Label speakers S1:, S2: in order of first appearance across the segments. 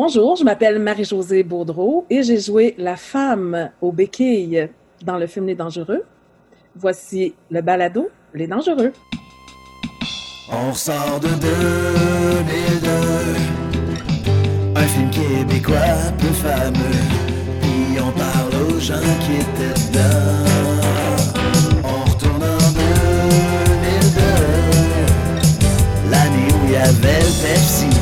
S1: Bonjour, je m'appelle Marie-Josée Baudreau et j'ai joué la femme aux béquilles dans le film Les Dangereux. Voici le balado Les Dangereux.
S2: On sort de 2002, un film québécois peu fameux, puis on parle aux gens qui étaient dedans. On retourne en 2002, l'année où il y avait le Pepsi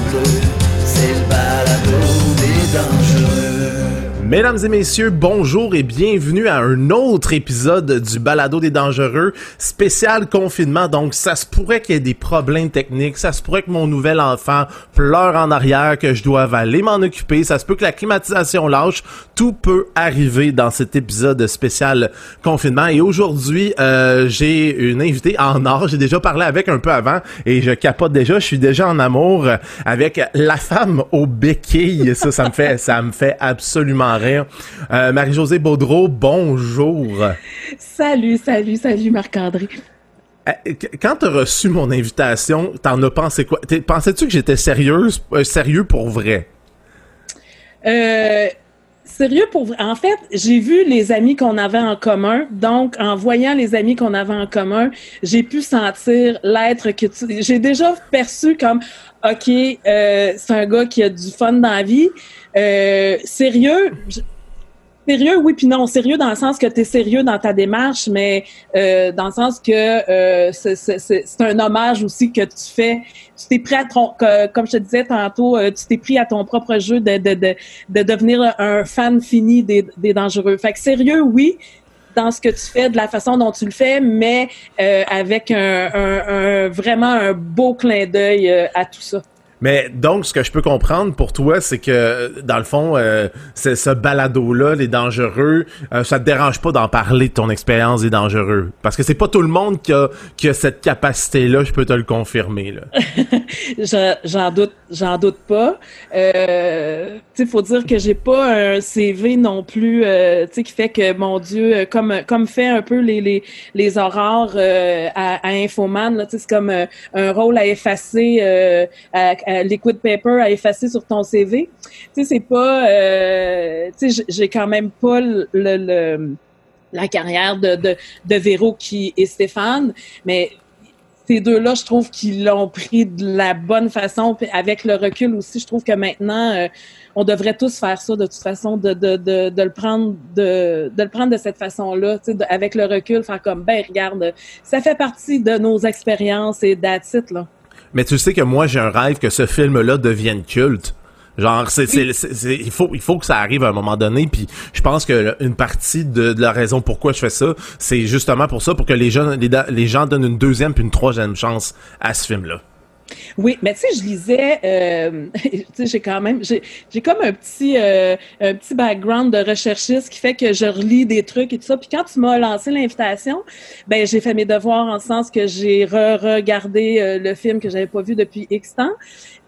S3: Mesdames et messieurs, bonjour et bienvenue à un autre épisode du Balado des Dangereux, spécial confinement. Donc, ça se pourrait qu'il y ait des problèmes techniques, ça se pourrait que mon nouvel enfant pleure en arrière, que je doive aller m'en occuper, ça se peut que la climatisation lâche. Tout peut arriver dans cet épisode spécial confinement. Et aujourd'hui, euh, j'ai une invitée en or. J'ai déjà parlé avec un peu avant et je capote déjà. Je suis déjà en amour avec la femme aux béquilles. Ça, ça me fait, ça me fait absolument rire. Euh, Marie-Josée Baudreau, bonjour.
S1: Salut, salut, salut Marc-André.
S3: Euh, qu- Quand t'as reçu mon invitation, t'en as pensé quoi? Pensais-tu que j'étais sérieuse, euh, sérieux pour vrai?
S1: Euh, sérieux pour. En fait, j'ai vu les amis qu'on avait en commun. Donc, en voyant les amis qu'on avait en commun, j'ai pu sentir l'être que tu. J'ai déjà perçu comme, ok, euh, c'est un gars qui a du fun dans la vie. Euh, sérieux. Sérieux, oui, puis non. Sérieux dans le sens que tu es sérieux dans ta démarche, mais euh, dans le sens que euh, c'est- un hommage aussi que tu fais. Tu t'es pris à ton, comme je te disais tantôt, euh, tu t'es pris à ton propre jeu de, de, de, de devenir un fan fini des, des dangereux. Fait que sérieux, oui, dans ce que tu fais, de la façon dont tu le fais, mais euh, avec un, un, un- vraiment un beau clin d'œil euh, à tout ça.
S3: Mais donc, ce que je peux comprendre pour toi, c'est que, dans le fond, euh, ce balado-là, les dangereux, euh, ça te dérange pas d'en parler de ton expérience des dangereux. Parce que c'est pas tout le monde qui a, qui a cette capacité-là, je peux te le confirmer. Là.
S1: Je- J'en doute, j'en doute pas. Euh, tu faut dire que j'ai pas un CV non plus, euh, tu sais, qui fait que mon Dieu, euh, comme comme fait un peu les les les euh, à, à Infoman, tu c'est comme euh, un rôle à effacer, euh, à, à liquid paper à effacer sur ton CV. Tu sais, c'est pas, euh, tu sais, j'ai- quand même pas le, le- la carrière de de de Véro qui et Stéphane, mais ces deux-là, je trouve qu'ils l'ont pris de la bonne façon. Puis avec le recul aussi, je trouve que maintenant, euh, on devrait tous faire ça de toute façon, de, de, de, de le prendre de, de le prendre de cette façon-là, avec le recul, faire comme ben regarde, ça fait partie de nos expériences et it, là.
S3: Mais tu sais que moi, j'ai un rêve que ce film-là devienne culte. Genre, c'est, c'est, c'est- c'est- il faut, il faut que ça arrive à un moment donné. Puis, je pense que une partie de, de la raison pourquoi je fais ça, c'est justement pour ça, pour que les jeunes, les, les gens donnent une deuxième puis une troisième chance à ce film-là.
S1: Oui, mais tu sais, je lisais, euh, tu sais, j'ai quand même, j'ai comme un petit, euh, un petit background de recherchiste qui fait que je relis des trucs et tout ça. Puis quand tu m'as lancé l'invitation, ben j'ai fait mes devoirs en sens que j'ai re-regardé euh, le film que j'avais pas vu depuis X temps.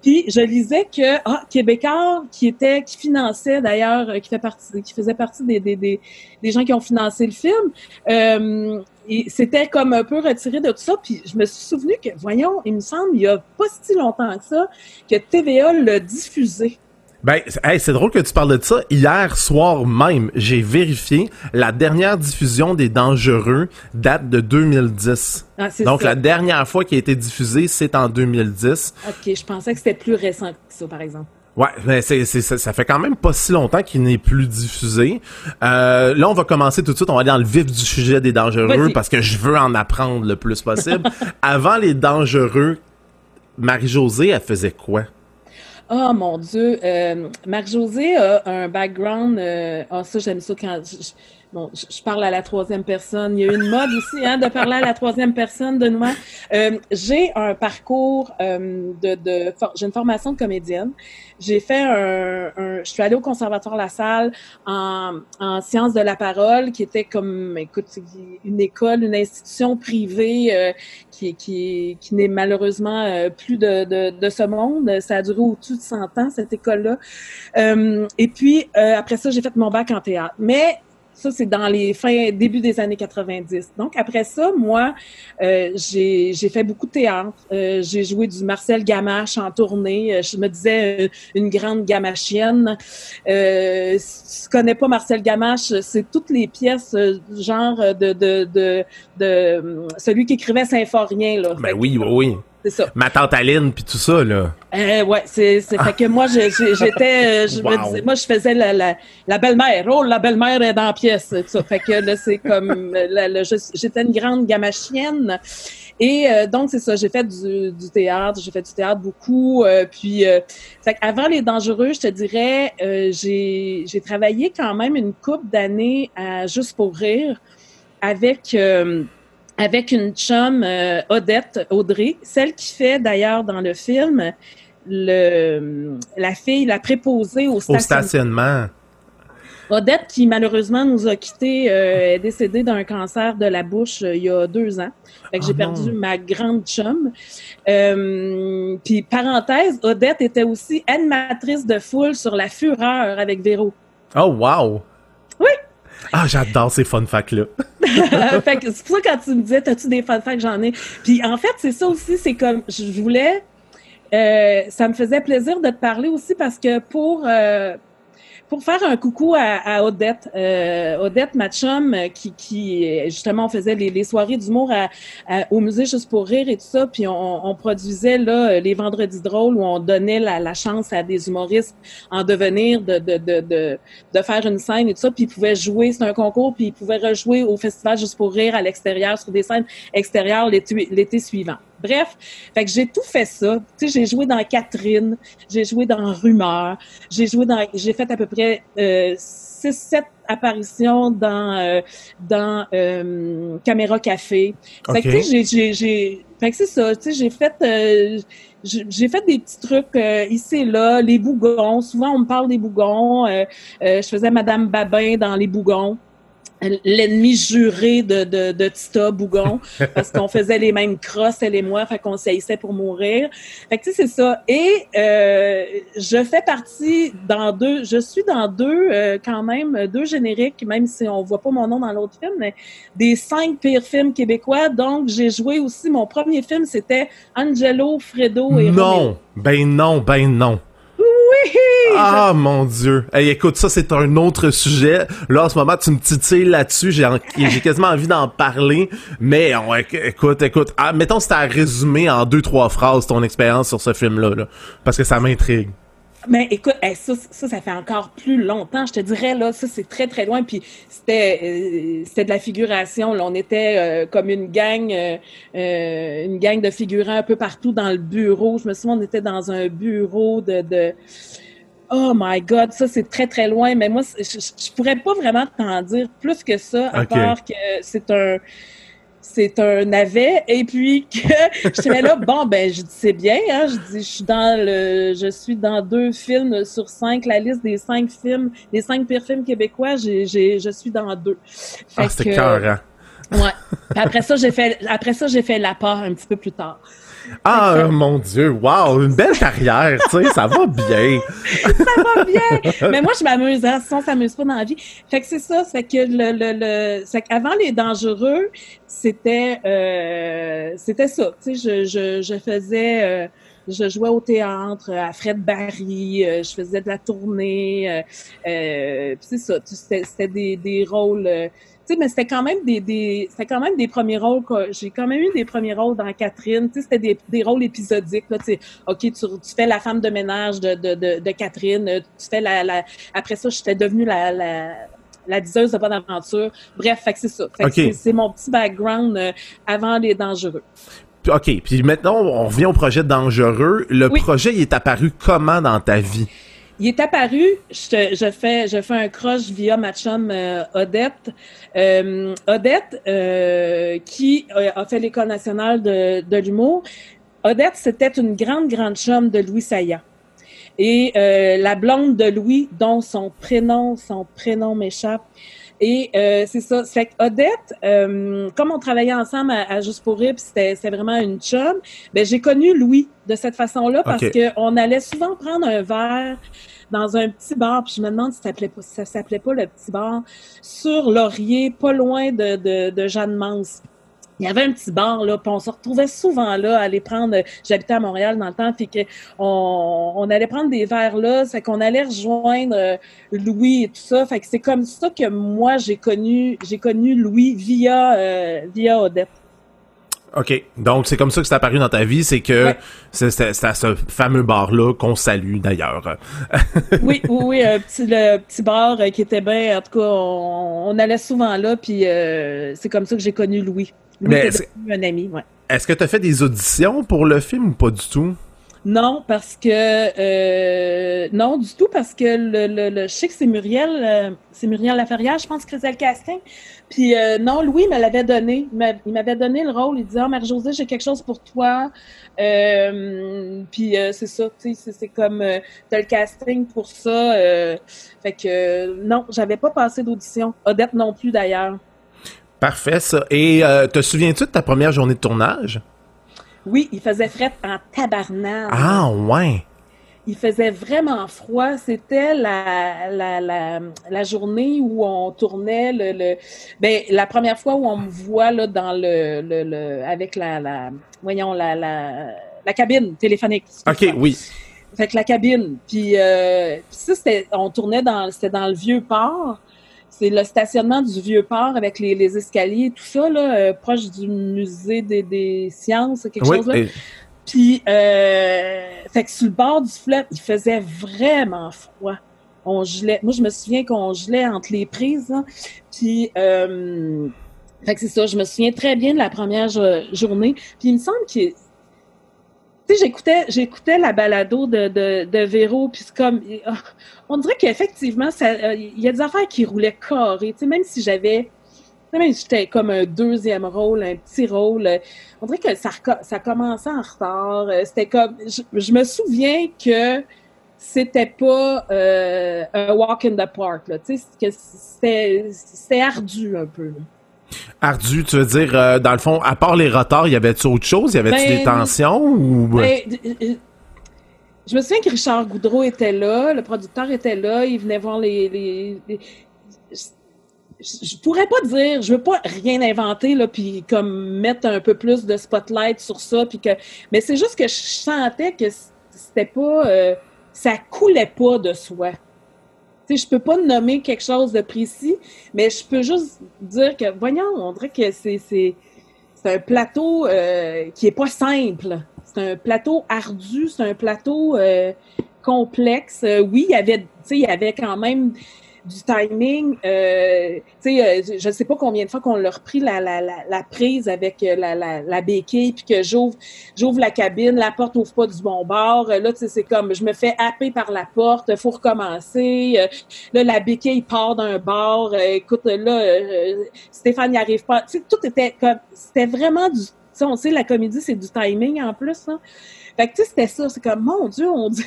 S1: Puis je lisais que ah, Québécois qui était, qui finançait d'ailleurs, euh, qui fait partie, qui faisait partie des, des, des, des gens qui ont financé le film. Et c'était comme un peu retiré de tout ça. Puis je me suis souvenu que, voyons, il me semble, il y a pas si longtemps que ça, que TVA l'a diffusé.
S3: Ben, c'est- hey, c'est drôle que tu parles de ça. Hier soir même, j'ai vérifié la dernière diffusion des Dangereux date de 2010.
S1: Ah, c'est
S3: Donc
S1: ça.
S3: la dernière fois qui a été diffusée, c'est en 2010.
S1: OK, je pensais que c'était plus récent que ça, par exemple.
S3: Ouais, mais c'est, c'est, ça, ça fait quand même pas si longtemps qu'il n'est plus diffusé. Euh, là, on va commencer tout de suite. On va aller dans le vif du sujet des dangereux
S1: Vas-y.
S3: parce que je veux en apprendre le plus possible. Avant les dangereux, Marie-Josée, elle faisait quoi?
S1: Oh mon Dieu, euh, Marc-José a un background. Euh, ah, ça, j'aime ça quand. Je- bon, je, parle à la troisième personne. Il y a une mode aussi, hein, de parler à la troisième personne de moi. Euh, j'ai un parcours euh, de. de j'ai une formation de comédienne. J'ai fait un, un- Je suis allée au Conservatoire La Salle en, en sciences de la parole, qui était comme, écoute, une école, une institution privée euh, qui, qui, qui n'est malheureusement euh, plus de, de, de ce monde. Ça a duré au-dessus de 100 ans, cette école-là. Euh, et puis, euh, après ça, j'ai fait mon bac en théâtre. Mais Ça, c'est dans les fins, début des années 90. Donc, après ça, moi, euh, j'ai fait beaucoup de théâtre. Euh, j'ai joué du Marcel Gamache en tournée. Euh, je me disais euh, une grande gamachienne. Euh, si tu connais pas Marcel Gamache, c'est toutes les pièces genre de, de, de, de, celui qui écrivait Symphorien. Là.
S3: Ben oui, oui, oui.
S1: C'est ça.
S3: Ma tante Aline, puis tout ça, là.
S1: Euh, ouais, c'est, c'est fait que moi, je- j'étais, euh, je me disais, moi, je faisais la, la, la belle-mère. Oh, la belle-mère est dans la pièce. tout ça. Fait que là, c'est comme, euh, la- la- je- j'étais une grande gamachienne. Et euh, donc, c'est ça, j'ai fait du, du théâtre, j'ai fait du théâtre beaucoup. euh, puis, euh, fait avant Les Dangereux, je te dirais, euh, j'ai, j'ai travaillé quand même une couple d'années à Juste pour rire avec... avec une chum, euh, Odette Audrey, celle qui fait d'ailleurs dans le film le, la fille, la préposée au
S3: Au
S1: stationnement.
S3: stationnement.
S1: Odette, qui malheureusement nous a quittés, euh, est décédée d'un cancer de la bouche euh, il y a deux ans. Fait que
S3: Oh
S1: j'ai
S3: non.
S1: perdu ma grande chum. Euh, puis parenthèse, Odette était aussi animatrice de foule sur La Fureur avec Véro.
S3: Oh, wow! Ah, j'adore ces fun facts-là.
S1: fait que c'est pour ça quand tu me disais, t'as-tu des fun facts, j'en ai? Puis en fait, c'est ça aussi, c'est comme, je voulais, euh, ça me faisait plaisir de te parler aussi parce que pour, euh, pour faire un coucou à, à Odette, euh, Odette, ma chum, euh, qui, qui euh, justement, faisait les, les soirées d'humour à, à- au musée juste pour rire et tout ça, puis on, on produisait là euh, les vendredis drôles où on donnait la, la chance à des humoristes en devenir de, de, de, de, de faire une scène et tout ça, puis ils pouvaient jouer, c'est un concours, puis ils pouvaient rejouer au festival juste pour rire à l'extérieur, sur des scènes extérieures l'été suivant. Bref, fait que j'ai tout fait ça. Tu sais, j'ai joué dans Catherine, j'ai joué dans Rumeur, j'ai joué dans, j'ai fait à peu près euh, six, sept apparitions dans euh, dans euh, Caméra Café. Fait que tu sais, j'ai fait que c'est ça. Tu sais, j'ai fait euh, j'ai j'ai fait des petits trucs euh, ici et là, les bougons. Souvent, on me parle des bougons. Euh, euh, je faisais Madame Babin dans les bougons. L'ennemi juré de, de, de Tita Bougon, parce qu'on faisait les mêmes crosses, elle et moi, fait qu'on s'haïssait pour mourir. Fait que tu sais, c'est ça. Et euh, je fais partie dans deux, je suis dans deux, euh, quand même, deux génériques, même si on voit pas mon nom dans l'autre film, mais des cinq pires films québécois. Donc, j'ai joué aussi, mon premier film, c'était Angelo, Fredo et.
S3: Non! Ben non, ben non. Ah mon dieu. Hey, écoute, ça c'est un autre sujet. Là en ce moment tu me titilles là-dessus, j'ai j'ai quasiment envie d'en parler, mais écoute, écoute, ah, mettons t'as à résumer en deux trois phrases ton expérience sur ce film-là, là, parce que ça m'intrigue.
S1: Mais écoute, hey, ça, ça, ça fait encore plus longtemps. Je te dirais, là, ça, c'est très, très loin. Puis c'était euh, c'était de la figuration. Là. On était euh, comme une gang, euh, euh, une gang de figurants un peu partout dans le bureau. Je me souviens, on était dans un bureau de... de... Oh my God, ça, c'est très, très loin. Mais moi, je, je pourrais pas vraiment t'en dire plus que ça, à part que c'est un c'est un navet. Et puis que j'étais là bon ben je dis c'est bien hein. Je dis je suis dans le je suis dans deux films sur cinq la liste des cinq films des cinq pires films québécois j'ai j'ai je suis dans deux. Fait
S3: Ah, c'était
S1: que-
S3: cœur,
S1: ouais. Puis après ça j'ai fait après ça j'ai fait la part un petit peu plus tard
S3: Ah mon dieu, wow, une belle carrière, tu sais, ça va bien.
S1: ça va bien. Mais moi, je m'amuse, hein. Sinon, on s'amuse pas dans la vie. Fait que c'est ça. C'est que le, le, le, c'est qu'avant les dangereux, c'était, euh, c'était ça. Tu sais, je, je, je faisais, euh, je jouais au théâtre à Fred Barry, euh, je faisais de la tournée, euh, euh, c'est ça. C'était, des, des rôles. euh, tu sais, mais c'était quand même des, des c'était quand même des premiers rôles. J'ai quand même eu des premiers rôles dans Catherine. Tu sais, c'était des, des rôles épisodiques. Là, tu sais, ok, tu, tu fais la femme de ménage de, de, de, de Catherine. Tu fais la, la après ça, j'étais devenue la, la la diseuse de bonne aventure. Bref, c'est ça. Fait que
S3: Ok.
S1: c'est- c'est mon petit background euh, avant les dangereux.
S3: OK, puis maintenant on revient au projet dangereux. Le
S1: Oui.
S3: projet il est apparu comment dans ta vie?
S1: Il est apparu, je, fais je fais un crush via ma chum euh, Odette. Euh, Odette, euh, qui a fait l'École nationale de, de l'humour. Odette, c'était une grande, grande chum de Louis Saya. Et la blonde de Louis, dont son prénom, son prénom m'échappe. Et euh, c'est ça. Fait que Odette, euh, comme on travaillait ensemble à, à Juste pour rire, c'était vraiment une chum, ben j'ai connu Louis de cette façon-là parce
S3: Ok.
S1: que on allait souvent prendre un verre dans un petit bar, puis je me demande si ça s'appelait pas, ça s'appelait pas le petit bar, sur Laurier, pas loin de, de, de Jeanne Mance il y avait un petit bar là, puis on se retrouvait souvent là, à aller prendre. J'habitais à Montréal dans le temps, puis que on, on allait prendre des verres là, c'est qu'on allait rejoindre euh, Louis et tout ça. Fait que c'est comme ça que moi j'ai connu, j'ai connu Louis via euh, via Odette.
S3: OK. Donc, c'est comme ça que c'est apparu dans ta vie, c'est que
S1: Ouais.
S3: c'est à ce fameux bar-là qu'on salue, d'ailleurs.
S1: Oui, oui, oui, un petit, le petit bar euh, qui était bien. En tout cas, on, on allait souvent là, puis euh, c'est comme ça que j'ai connu Louis.
S3: Mais
S1: un ami, ouais.
S3: Est-ce que tu as fait des auditions pour le film ou pas du tout?
S1: Non, parce que euh, non du tout parce que le, le, le je sais que c'est Muriel, euh, c'est Muriel Laferrière, je pense que c'est le casting. Puis euh, non, Louis me l'avait donné. Il m'a- il m'avait donné le rôle. Il disait "Ah, Marie-Josée, j'ai quelque chose pour toi." Puis c'est ça, tu sais, c'est- comme t'as le casting pour ça. fait que non, j'avais pas passé d'audition. Odette non plus d'ailleurs.
S3: Parfait, ça. Et euh, te souviens-tu de ta première journée de tournage?
S1: Oui, il faisait fret en tabarnak.
S3: Ah, ouais.
S1: Il faisait vraiment froid. C'était la, la, la, la journée où on tournait le, le ben, la première fois où on me voit là, dans le, le, le avec la, la voyons la, la, la cabine téléphonique.
S3: OK, oui.
S1: Fait que la cabine. Puis, euh, puis ça, c'était, on tournait dans, c'était dans le vieux port. C'est le stationnement du vieux port avec les, les escaliers et tout ça, là, euh, proche du musée des, des sciences, quelque
S3: Oui,
S1: chose là.
S3: et-
S1: Puis, euh, fait que sur le bord du fleuve, il faisait vraiment froid. On gelait. Moi, je me souviens qu'on gelait entre les prises. là. Puis, euh, fait que c'est ça. Je me souviens très bien de la première jo- journée. Puis, il me semble que, sais, j'écoutais, j'écoutais la balado de, de, Véro. Puis, c'est comme, ah, on dirait qu'effectivement, euh, il y a des affaires qui roulaient carré. Tu sais, même si j'avais même si j'étais comme un deuxième rôle, un petit rôle, euh, on dirait que ça, ça commençait en retard. euh, C'était comme, je, me souviens que c'était pas un walk in the park. Tu sais, c'était, ardu un peu.
S3: Ardu, tu veux dire, euh, dans le fond, à part les retards, y avait-tu autre chose? Y avait-tu
S1: Ben,
S3: des tensions ou...
S1: Ben, euh, je me souviens que Richard Goudreau était là, le producteur était là, il venait voir les. les, les- je, je pourrais pas dire, je veux pas rien inventer là, puis comme mettre un peu plus de spotlight sur ça, puis que, mais c'est juste que je sentais que c'était pas, euh, ça coulait pas de soi. Tu sais, je peux pas nommer quelque chose de précis, mais je peux juste dire que, voyons, on dirait que c'est c'est un plateau euh, qui est pas simple. C'est un plateau ardu, c'est un plateau euh, complexe. Euh, oui, il y avait, tu sais, il y avait quand même du timing. Euh, euh, je sais pas combien de fois qu'on l'a repris la, la, la, la prise avec euh, la, la, béquille, puis que j'ouvre j'ouvre la cabine, la porte ouvre pas du bon bord. Euh, Là, c'est comme je me fais happer par la porte, faut recommencer. Là, la béquille part d'un bord. Écoute, là, Stéphane n'y arrive pas. Tout était comme c'était vraiment du. On sait la comédie c'est du timing en plus. Là. Fait que tu sais, c'était ça. C'est comme mon Dieu, on dit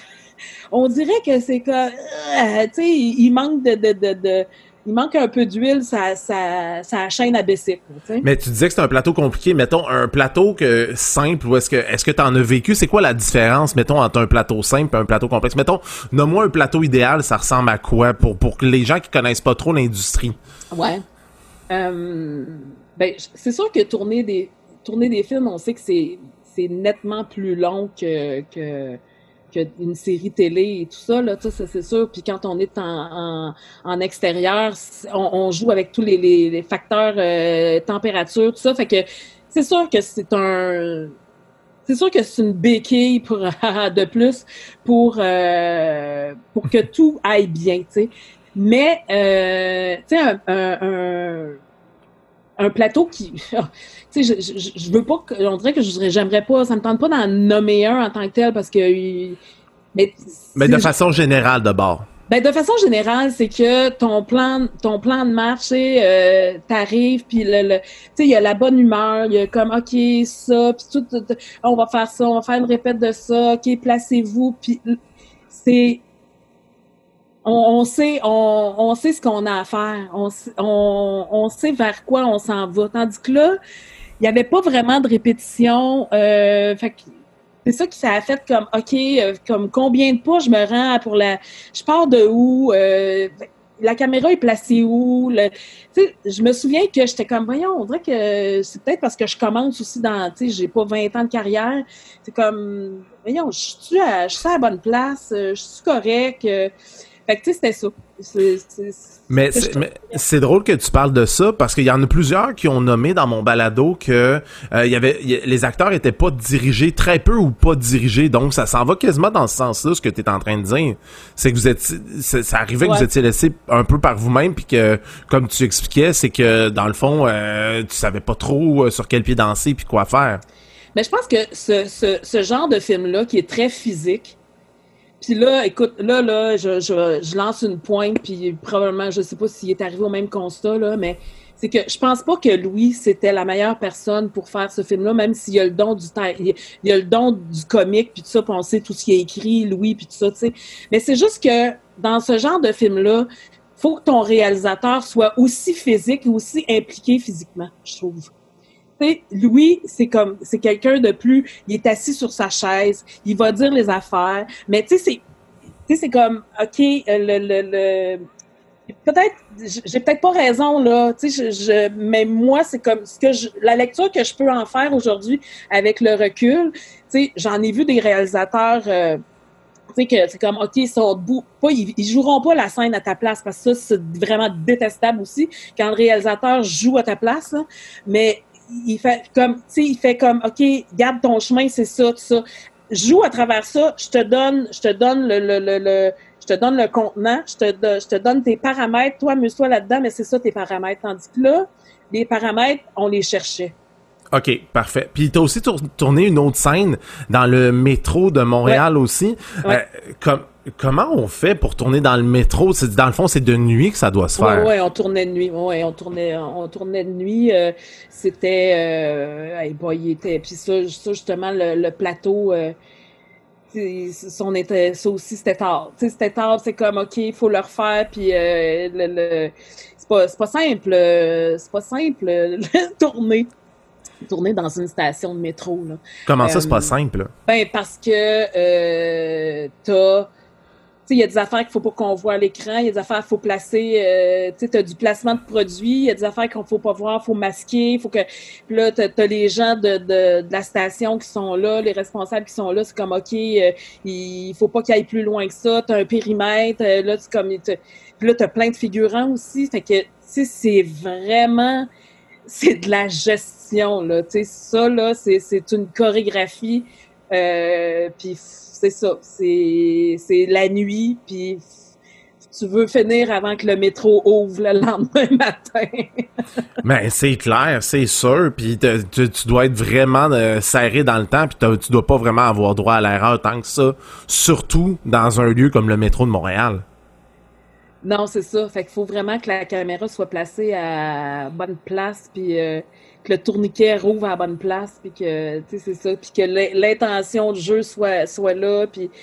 S1: on dirait que c'est comme, euh, tu sais, il, manque de, de, de, de- il manque un peu d'huile, ça, ça, ça chaîne à baisser, tu.
S3: Mais tu disais que c'est un plateau compliqué. Mettons, un plateau que simple, ou est-ce que est-ce que t'en as vécu? C'est quoi la différence, mettons, entre un plateau simple et un plateau complexe? Mettons, nomme-moi un plateau idéal, ça ressemble à quoi pour, les gens qui connaissent pas trop l'industrie?
S1: Ouais. Euh, ben, c'est sûr que tourner des, tourner des films, on sait que c'est, c'est nettement plus long que, que, qu'une série télé et tout ça, là, c'est sûr. Puis quand on est en, en, en extérieur, on, on joue avec tous les, les, les facteurs euh, température, tout ça. Fait que c'est sûr que c'est un... C'est sûr que c'est une béquille pour, de plus pour, euh, pour que tout aille bien, tu sais. Mais, euh, tu sais, un, un, un plateau qui... tu sais, je, je, je veux pas... que- On dirait que je j'aimerais pas... Ça me tente pas d'en nommer un en tant que tel parce que... il- Mais,
S3: Mais de façon générale, d'abord.
S1: ben, de façon générale, c'est que ton plan, ton plan de marché, euh, t'arrives, puis le, le- tu sais, il y a la bonne humeur, il y a comme, ok, ça, puis tout, tout- tout, on va faire ça, on va faire une répète de ça, ok, placez-vous, puis c'est, on, on sait, on, on sait ce qu'on a à faire, on, on, on sait vers quoi on s'en va, tandis que là, il y avait pas vraiment de répétition, euh, fait c'est ça qui ça a fait comme OK, euh, comme combien de pas je me rends pour la je pars de où euh, la caméra est placée où le, je me souviens que j'étais comme voyons, on dirait que c'est peut-être parce que je commence aussi dans tu sais, j'ai pas 20 ans de carrière, c'est comme voyons, je suis à à la bonne place, je suis correct? Fait que tu sais, c'était ça.
S3: Mais c'est drôle que tu parles de ça parce qu'il y en a plusieurs qui ont nommé dans mon balado que euh, y avait les acteurs étaient pas dirigés très peu ou pas dirigés donc ça s'en va quasiment dans ce sens-là ce que tu es en train de dire c'est que vous êtes ça arrivait que vous étiez laissé un peu par vous-même puis que comme tu expliquais c'est que dans le fond euh, tu savais pas trop euh, sur quel pied danser puis quoi faire.
S1: Mais je pense que ce, ce, ce genre de film là qui est très physique puis là, écoute, là, là, je, je, lance une pointe, puis probablement, je sais pas s'il est arrivé au même constat, là, mais c'est que je pense pas que Louis, c'était la meilleure personne pour faire ce film-là, même s'il y a le don du il y a le don du comique, puis tout ça, puis on sait tout ce qui est écrit, Louis, puis tout ça, tu sais. Mais c'est juste que dans ce genre de film-là, faut que ton réalisateur soit aussi physique et aussi impliqué physiquement, je trouve. Louis, c'est comme, c'est quelqu'un de plus, il est assis sur sa chaise, il va dire les affaires, mais tu sais, c'est, comme, ok, euh, le, le, peut-être, j'ai peut-être pas raison là, tu sais, mais moi c'est comme ce que je, la lecture que je peux en faire aujourd'hui avec le recul, tu sais, j'en ai vu des réalisateurs. Euh, tu sais que c'est comme ok ils sont debout pas ils, joueront pas la scène à ta place parce que ça c'est vraiment détestable aussi quand le réalisateur joue à ta place mais il fait comme, tu sais, il fait comme, OK, garde ton chemin, c'est ça, tout ça. Joue à travers ça, je te donne, je te donne le, le, le, je te donne le contenant, je te, je te donne tes paramètres, toi, amuse-toi là-dedans, mais c'est ça tes paramètres. Tandis que là, les paramètres, on les cherchait.
S3: OK, parfait. Puis t'as aussi tourné une autre scène dans le métro de Montréal aussi. Euh, comme comment on fait pour tourner dans le métro? C'est dans le fond, c'est de nuit que ça doit se faire.
S1: Oui, ouais, on tournait de nuit. Ouais, on tournait, on tournait de nuit. Euh, c'était, euh, il était. Puis ça, justement, le, plateau. Euh, son était, ça aussi c'était tard. C'était tard, c'est comme ok, il faut le refaire. Puis euh, le, c'est pas, pas simple, c'est pas simple tourner tourner dans une station de métro. Là.
S3: Comment ça, c'est pas simple?
S1: Ben, parce que euh, t'as il y a des affaires qu'il faut pas qu'on voit à l'écran, il y a des affaires qu'il faut placer, euh, tu as du placement de produits, il y a des affaires qu'on faut pas voir, faut masquer, faut que là tu as, les gens de, de, de, la station qui sont là, les responsables qui sont là, c'est comme OK, euh, il faut pas qu'il aille plus loin que ça, tu as un périmètre, euh, là tu comme là tu as plein de figurants aussi, fait que tu sais c'est vraiment c'est de la gestion là, tu sais ça là c'est une chorégraphie euh, puis c'est ça. C'est la nuit, puis tu veux finir avant que le métro ouvre le lendemain matin.
S3: Mais c'est clair, c'est sûr. Puis tu, dois être vraiment euh, serré dans le temps, puis tu dois pas vraiment avoir droit à l'erreur tant que ça. Surtout dans un lieu comme le métro de Montréal.
S1: Non, c'est ça. Fait qu'il faut vraiment que la caméra soit placée à bonne place, puis euh, que le tourniquet rouvre à la bonne place, puis que, tu sais, c'est ça, puis que l'intention du jeu soit, soit là, puis, tu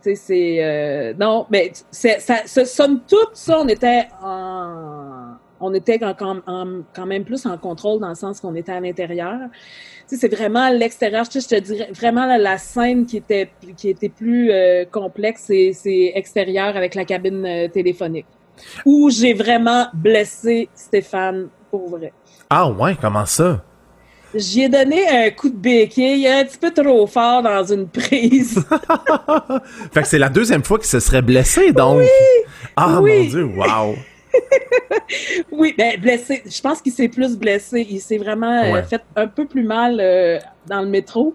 S1: sais, c'est... Euh, non, mais ça, ça, somme tout ça, on était en... On était quand, même plus en contrôle dans le sens qu'on était à l'intérieur. Tu sais, c'est vraiment l'extérieur. Je te dirais vraiment la, scène qui était qui était plus euh, complexe, c'est extérieur avec la cabine euh, téléphonique où j'ai vraiment blessé Stéphane pour vrai.
S3: Ah ouais, comment ça?
S1: J'y ai donné un coup de béquille un petit peu trop fort dans une prise.
S3: fait que c'est la deuxième fois qu'il se serait blessé, donc.
S1: Oui,
S3: ah mon dieu, wow.
S1: oui, ben blessé. Je pense qu'il s'est plus blessé. Il s'est vraiment euh, fait un peu plus mal euh, dans le métro.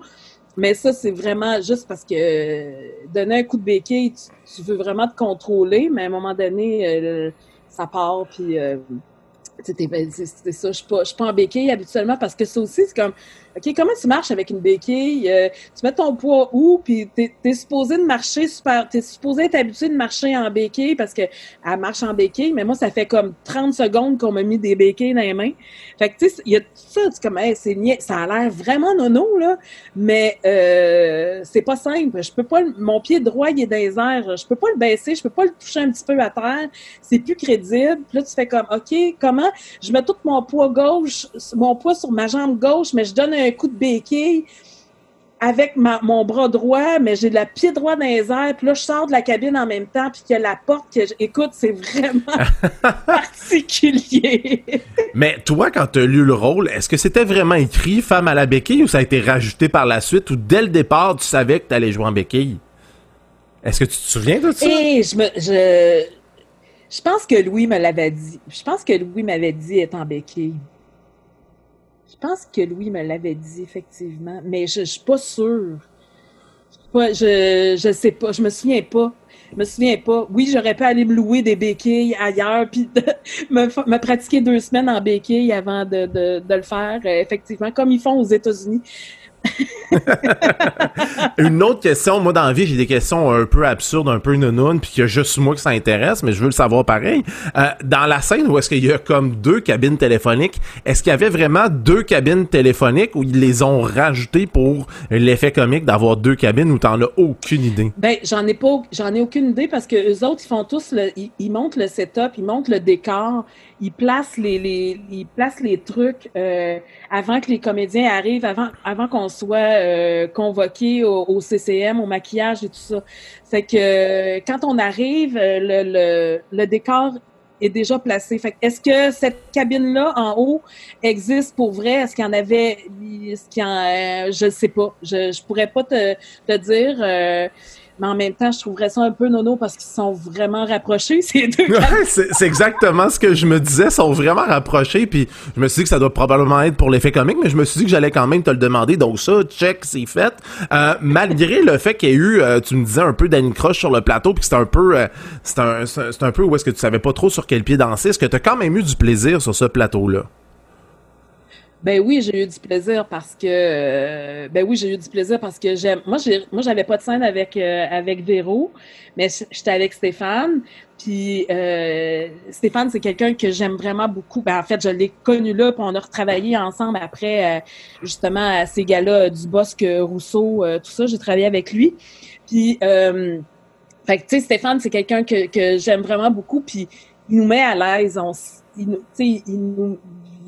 S1: Mais ça, c'est vraiment juste parce que euh, donner un coup de béquille, tu, veux vraiment te contrôler, mais à un moment donné, ça part, puis c'est ça, je suis pas, je suis pas en habituellement parce que ça aussi, c'est comme, OK, comment tu marches avec une béquille? Euh, tu mets ton poids où? Puis t'es es supposé de marcher super, t'es supposé être habitué de marcher en béquille parce que elle marche en béquille, mais moi, ça fait comme 30 secondes qu'on m'a mis des béquilles dans les mains. Fait que, tu sais, il y a tout ça, c'est comme, c'est ça a l'air vraiment nono, là, mais euh, c'est pas simple. Je peux pas, mon pied droit, il est dans les airs. Je peux pas le baisser, je peux pas le toucher un petit peu à terre. C'est plus crédible. Puis là, tu fais comme, OK, comment? Je mets tout mon poids gauche, mon poids sur ma jambe gauche, mais je donne un un coup de béquille. avec ma, mon bras droit, mais j'ai le pied droit dans les airs, puis là, je sors de la cabine en même temps, puis qu'il y a la porte que... Écoute, c'est vraiment particulier.
S3: mais toi, quand tu as lu le rôle, est-ce que c'était vraiment écrit femme à la béquille ou ça a été rajouté par la suite ou dès le départ, tu savais que tu allais jouer en béquille? Est-ce que tu te souviens de ça?
S1: Et je me... Je, je pense que Louis me l'avait dit. Je pense que Louis m'avait dit être en béquille. Je pense que Louis me l'avait dit, effectivement, mais je, je suis pas sûre. Je, je sais pas, je me souviens pas. Je me souviens pas. Oui, j'aurais pu aller me louer des béquilles ailleurs, puis me, me, pratiquer deux semaines en béquilles avant de, de, de le faire, euh, effectivement, comme ils font aux États-Unis.
S3: Une autre question, moi dans la vie, j'ai des questions un peu absurdes, un peu nounounes, puis qu'il y a juste moi que ça intéresse, mais je veux le savoir pareil. Euh, dans la scène où est-ce qu'il y a comme deux cabines téléphoniques, est-ce qu'il y avait vraiment deux cabines téléphoniques ou ils les ont rajoutées pour l'effet comique d'avoir deux cabines ou t'en as aucune idée?
S1: Ben, j'en ai pas, j'en ai aucune idée parce que eux autres, ils font tous le, ils, ils montent le setup, ils montent le décor, ils placent les, les, ils placent les trucs euh, avant que les comédiens arrivent, avant, avant qu'on soit euh, convoqué au, CCM, au maquillage et tout ça. C'est que quand on arrive, euh, le, le, décor est déjà placé. Fait est-ce que cette cabine-là en haut existe pour vrai? Est-ce qu'il y en avait? Est-ce qu'il y en, euh, je sais pas. Je, je pourrais pas te, te dire. Mais en même temps, je trouverais ça un peu nono parce qu'ils sont vraiment rapprochés, ces deux.
S3: Ouais, c'est exactement ce que je me disais, ils sont vraiment rapprochés, puis je me suis dit que ça doit probablement être pour l'effet comique, mais je me suis dit que j'allais quand même te le demander, donc ça, check, c'est fait. Euh, malgré le fait qu'il y ait eu, euh, tu me disais un peu d'Annie Croche sur le plateau, puis c'était un peu, euh, c'est un, peu où est-ce que tu savais pas trop sur quel pied danser, est-ce que tu as quand même eu du plaisir sur ce plateau-là?
S1: Ben oui, j'ai eu du plaisir parce que euh, ben oui, j'ai eu du plaisir parce que j'aime moi j'ai moi j'avais pas de scène avec euh, avec Véro, mais j'étais avec Stéphane. Puis euh, Stéphane, c'est quelqu'un que j'aime vraiment beaucoup. Ben en fait, je l'ai connu là, puis on a retravaillé ensemble après justement à ces gars-là du Bosque Rousseau, tout ça, j'ai travaillé avec lui. Puis fait que tu sais Stéphane, c'est quelqu'un que que j'aime vraiment beaucoup puis il nous met à l'aise, on il, il nous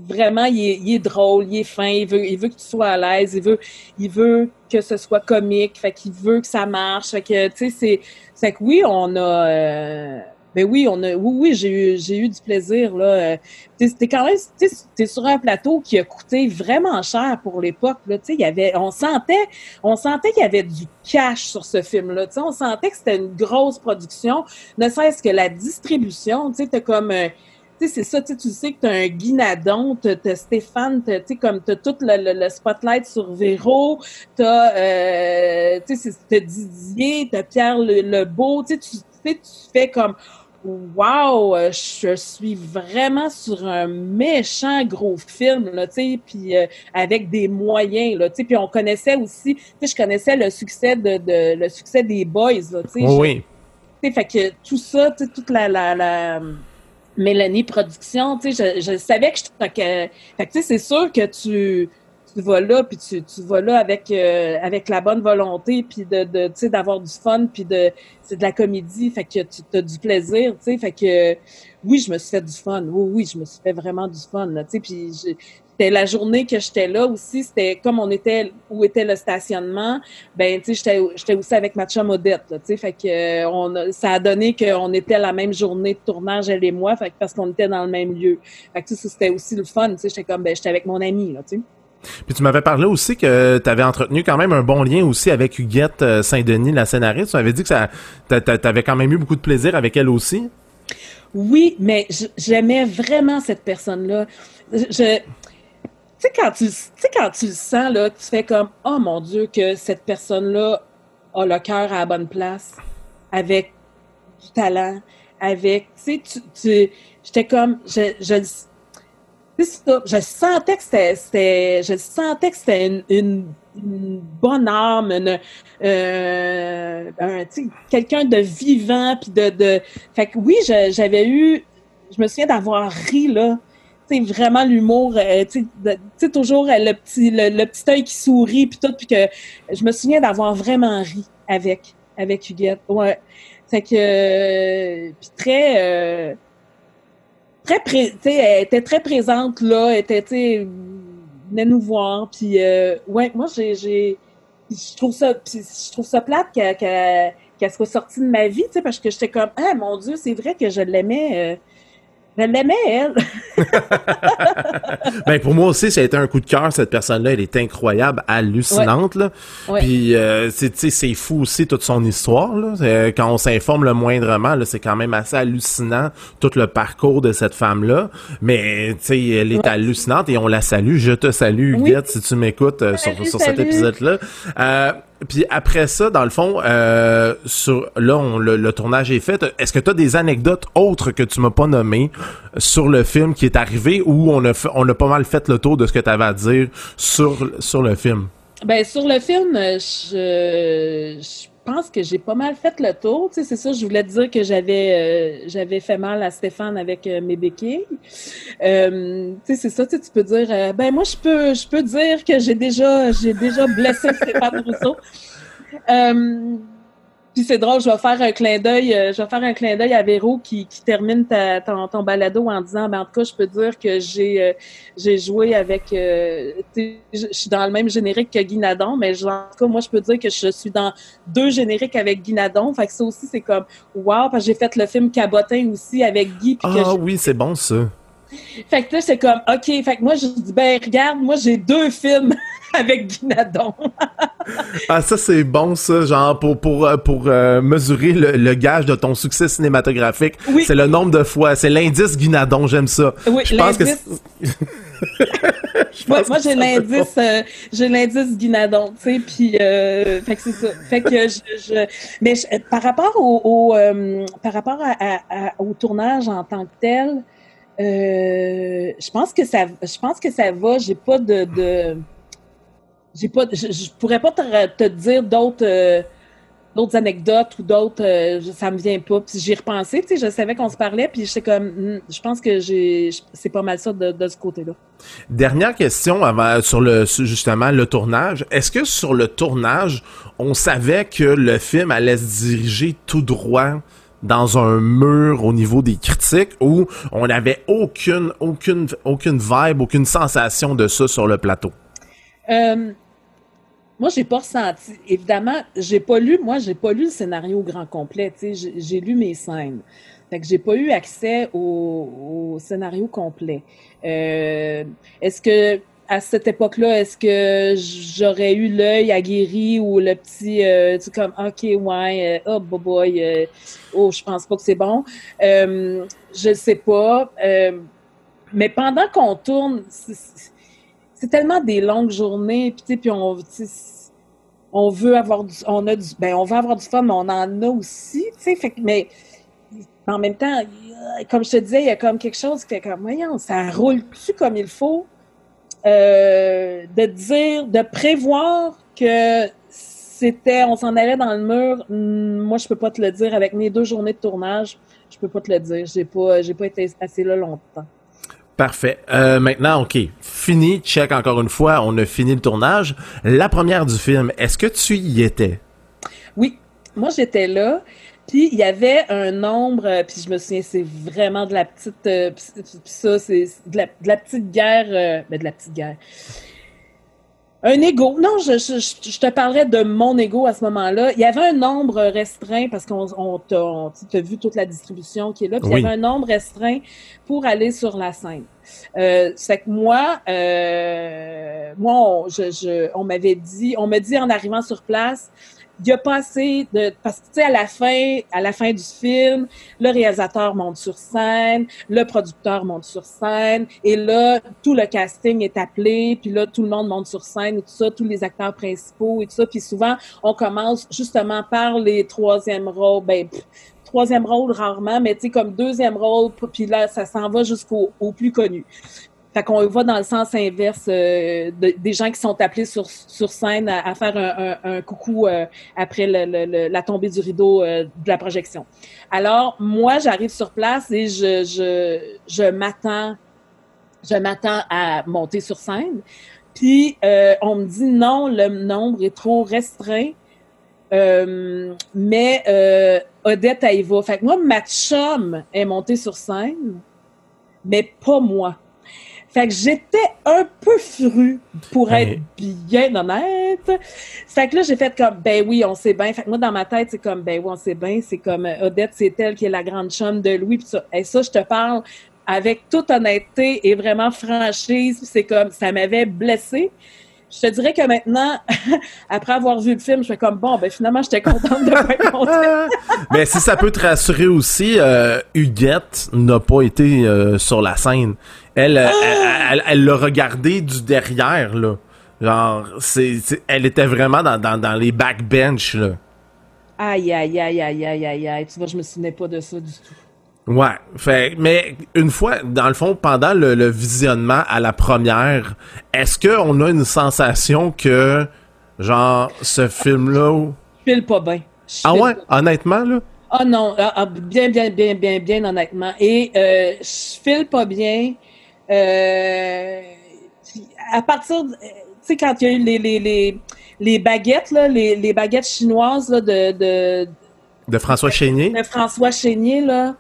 S1: vraiment, il est, drôle, il est fin, il veut, il veut que tu sois à l'aise, il veut, il veut que ce soit comique, fait qu'il veut que ça marche, fait que, tu sais, c'est, que oui, on a, euh, ben oui, on a, oui, oui, j'ai eu, j'ai eu du plaisir, là. C'était quand même, t'es sur un plateau qui a coûté vraiment cher pour l'époque, là, tu sais, il y avait, on sentait, on sentait qu'il y avait du cash sur ce film-là, tu sais, on sentait que c'était une grosse production, ne serait-ce que la distribution, tu sais, t'as comme, euh, tu sais, c'est ça, tu sais que tu as un Guinadon, tu as Stéphane, tu sais, comme tu as tout le, le, spotlight sur Véro, tu as, euh, tu sais, Didier, tu as Pierre Lebeau, tu sais, tu fais comme, wow, je suis vraiment sur un méchant gros film, là, tu sais, puis euh, avec des moyens, là, tu sais, puis on connaissait aussi, tu sais, je connaissais le succès de, de, le succès des Boys, là, tu sais.
S3: oui.
S1: Tu sais, fait que tout ça, tu sais, toute la, la, la Mélanie Production, tu sais, je, je, savais que je que, fait que tu sais, c'est sûr que tu tu vas là puis tu, tu vas là avec euh, avec la bonne volonté puis de, de tu sais d'avoir du fun puis de c'est de la comédie fait que tu as du plaisir tu sais fait que oui je me suis fait du fun oui oui je me suis fait vraiment du fun tu sais puis c'était la journée que j'étais là aussi, c'était comme on était où était le stationnement, ben tu sais j'étais aussi avec ma chum Odette, tu sais fait que euh, on ça a donné qu'on était la même journée de tournage elle et moi, fait que parce qu'on était dans le même lieu. Fait que c'était aussi le fun, tu sais j'étais comme ben j'étais avec mon ami là, tu sais.
S3: Puis tu m'avais parlé aussi que tu avais entretenu quand même un bon lien aussi avec Huguette euh, Saint-Denis, la scénariste. Tu m'avais dit que ça t'avais quand même eu beaucoup de plaisir avec elle aussi.
S1: Oui, mais j'aimais vraiment cette personne-là. Je, sais, quand tu, quand tu le sens, là, tu fais comme, oh mon Dieu, que cette personne-là a le cœur à la bonne place, avec du talent, avec, tu sais, tu, j'étais comme, je, je, je sentais que c'était, je sentais que c'était une, bonne âme, une, euh, un, quelqu'un de vivant, puis de, de, fait que oui, j'avais eu, je me souviens d'avoir ri, là, vraiment l'humour, euh, tu sais, toujours euh, le petit, le, petit œil qui sourit puis tout, puis que je me souviens d'avoir vraiment ri avec, avec Huguette. Ouais. Fait que, euh, puis très, très, pré elle était très présente là, elle était, tu sais, venait nous voir, puis ouais, moi j'ai, je trouve ça, je trouve ça plate qu'elle soit sortie de ma vie, tu sais, parce que j'étais comme, ah mon Dieu, c'est vrai que je l'aimais. Je l'aimais, elle.
S3: ben, pour moi aussi, ça a été un coup de cœur, cette personne-là. Elle est incroyable, hallucinante, là. Puis, euh, c'est fou aussi, toute son histoire, là. Euh, quand on s'informe le moindrement, là, c'est quand même assez hallucinant, tout le parcours de cette femme-là. Mais, tu sais, elle est hallucinante et on la salue. Je te salue, Huguette, si tu m'écoutes euh, sur, sur cet épisode-là. Euh, puis après ça, dans le fond, euh, sur là, le, tournage est fait. Est-ce que tu as des anecdotes autres que tu m'as pas nommées sur le film qui est arrivé ou on a on a pas mal fait le tour de ce que tu avais à dire sur sur le film?
S1: Ben sur le film, je, je pense que j'ai pas mal fait le tour. Tu sais, c'est ça, je voulais te dire que j'avais euh, j'avais fait mal à Stéphane avec euh, mes béquilles. Euh, tu sais, c'est ça, tu, sais, tu peux dire ben moi je peux je peux dire que j'ai déjà j'ai déjà blessé Stéphane Rousseau c'est drôle, je vais faire un clin d'œil, euh, je vais faire un clin d'œil à Véro qui, qui termine ta, ton, balado en disant, ben, en tout cas, je peux dire que j'ai euh, j'ai joué avec, euh, je suis dans le même générique que Guinadon, mais en tout cas, moi, je peux dire que je suis dans deux génériques avec Guinadon. Fait que ça aussi, c'est comme, wow, parce que j'ai fait le film Cabotin aussi avec Guy.
S3: Ah oui, c'est bon ça.
S1: Fait que là, c'est comme, OK, fait que moi, je dis, ben, regarde, moi, j'ai deux films avec Guinadon.
S3: ah, ça, c'est bon, ça, genre, pour, pour, euh, pour euh, mesurer le, gage de ton succès cinématographique. Oui. C'est le nombre de fois. C'est l'indice Guinadon, j'aime ça.
S1: Oui, je pense que moi, moi j'ai l'indice euh, j'ai l'indice Guinadon, tu sais, puis fait que c'est ça. Fait que je, je mais par rapport au, par rapport à, au tournage en tant que tel, euh, je pense que ça, je pense que ça va. J'ai pas de, j'ai pas, je, je, pourrais pas te, dire d'autres, euh, d'autres anecdotes ou d'autres. Euh, ça me vient pas. Puis j'y repensé. Tu sais, je savais qu'on se parlait. Puis j'étais comme, hmm, je pense que j'ai, c'est pas mal ça de, de ce côté-là.
S3: Dernière question avant, sur le, justement le tournage. Est-ce que sur le tournage, on savait que le film allait se diriger tout droit? Dans un mur au niveau des critiques où on n'avait aucune, aucune, aucune vibe, aucune sensation de ça sur le plateau?
S1: Euh, moi, j'ai pas ressenti. Évidemment, j'ai pas lu, moi, j'ai pas lu le scénario au grand complet. J'ai lu mes scènes. Fait que j'ai pas eu accès au, scénario complet. Euh, Est-ce que à cette époque-là, est-ce que j'aurais eu l'œil aguerri ou le petit, euh, tu comme, ok, ouais, euh, oh boy, euh, oh, je pense pas que c'est bon. Euh, je sais pas. Mais pendant qu'on tourne, c'est tellement des longues journées, puis puis on, on veut avoir du, on a du, ben on veut avoir du fun, mais on en a aussi, tu sais, fait mais en même temps, comme je te disais, il y a comme quelque chose qui fait comme, voyons, ça roule plus comme il faut? Euh, de dire, de prévoir que c'était, on s'en allait dans le mur. Hmm, moi, je peux pas te le dire. Avec mes deux journées de tournage, je peux pas te le dire. J'ai pas, j'ai pas été assez là longtemps.
S3: Parfait. Euh, maintenant, OK. Fini. Check encore une fois. On a fini le tournage. La première du film, est-ce que tu y étais?
S1: Oui. Moi, j'étais là. Puis il y avait un nombre, euh, puis je me souviens, c'est vraiment de la petite, euh, ça, c'est de la, de la, petite guerre, euh, ben de la petite guerre. Un ego. Non, je, je, je, te parlerai de mon ego à ce moment-là. Il y avait un nombre restreint parce qu'on on, t'a vu toute la distribution qui est là. Puis il y avait un nombre restreint pour aller sur la scène. Euh, c'est que moi, euh, moi, on, je, je, on m'avait dit, on m'a dit en arrivant sur place, il a pas assez de parce que tu sais à la fin à la fin du film le réalisateur monte sur scène le producteur monte sur scène et là tout le casting est appelé puis là tout le monde monte sur scène et tout ça tous les acteurs principaux et tout ça puis souvent on commence justement par les troisième rôles ben troisième rôle rarement, mais tu sais, comme deuxième rôle, puis là, ça s'en va jusqu'au plus connu. Fait qu'on va dans le sens inverse euh, des gens qui sont appelés sur, sur scène à, faire un, coucou euh, après la tombée du rideau euh, de la projection. Alors, moi, j'arrive sur place et je, je, je m'attends je m'attends à monter sur scène. Puis, on me dit non, le nombre est trop restreint. mais Odette, elle y. Fait que moi, ma chum est montée sur scène, mais pas moi. Fait que j'étais un peu fru, pour être bien honnête. Fait que là, j'ai fait comme, ben oui, on sait bien. Fait que moi, dans ma tête, c'est comme, ben oui, on sait bien. C'est comme, euh, Odette, c'est elle qui est la grande chum de Louis. Puis ça, et ça, je te parle avec toute honnêteté et vraiment franchise. C'est comme, ça m'avait blessée. Je te dirais que maintenant, après avoir vu le film, je fais comme bon, ben finalement, j'étais contente de pas être contente.
S3: Mais si ça peut te rassurer aussi, euh, Huguette n'a pas été euh, sur la scène. Elle,
S1: Ah!
S3: elle, elle l'a regardé du derrière là. Genre, c'est, elle était vraiment dans, dans, dans les backbench là.
S1: Aïe, aïe, aïe, aïe, aïe, aïe, aïe. Tu vois, je me souvenais pas de ça du tout.
S3: Ouais, fait, mais une fois, dans le fond, pendant le, le visionnement à la première, est-ce que on a une sensation que, genre, ce film-là,
S1: Je file pas bien.
S3: Ah ouais,
S1: pas.
S3: honnêtement là,
S1: Ah non, ah, ah, bien, bien, bien, bien, bien, honnêtement. Et euh, je file pas bien. Euh, à partir, de- tu sais, quand il y a eu les, les, les, les baguettes, là, les, les baguettes chinoises là, de, de,
S3: de François Chénier?
S1: de François Chénier, là,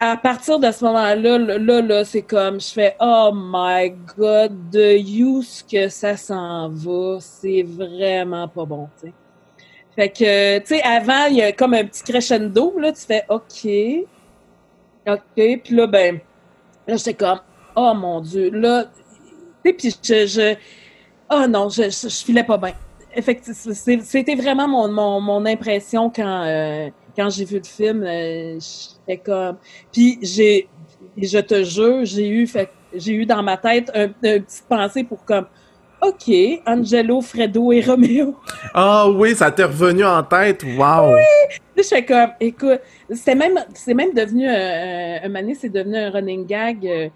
S1: à partir de ce moment-là, là, là, là, c'est comme, je fais, oh my god, de use que ça s'en va, c'est vraiment pas bon, tu sais. Fait que, tu sais, avant, il y a comme un petit crescendo, là, tu fais, OK, OK, puis là, ben, là, j'étais comme, oh mon Dieu, là, tu sais, puis je, je, oh non, je, je, je filais pas bien. Effectivement, c'est- c'était vraiment mon, mon, mon impression quand, euh, quand j'ai vu le film. euh, J'étais comme, puis j'ai, et je te jure, j'ai eu, fait, j'ai eu dans ma tête un, une petite pensée pour comme, OK, Angelo, Fredo et Roméo.
S3: Ah oui, ça t'est revenu en tête, wow.
S1: Là, je fais comme, écoute, c'était même, c'est même devenu, un, un mané, c'est devenu un running gag euh,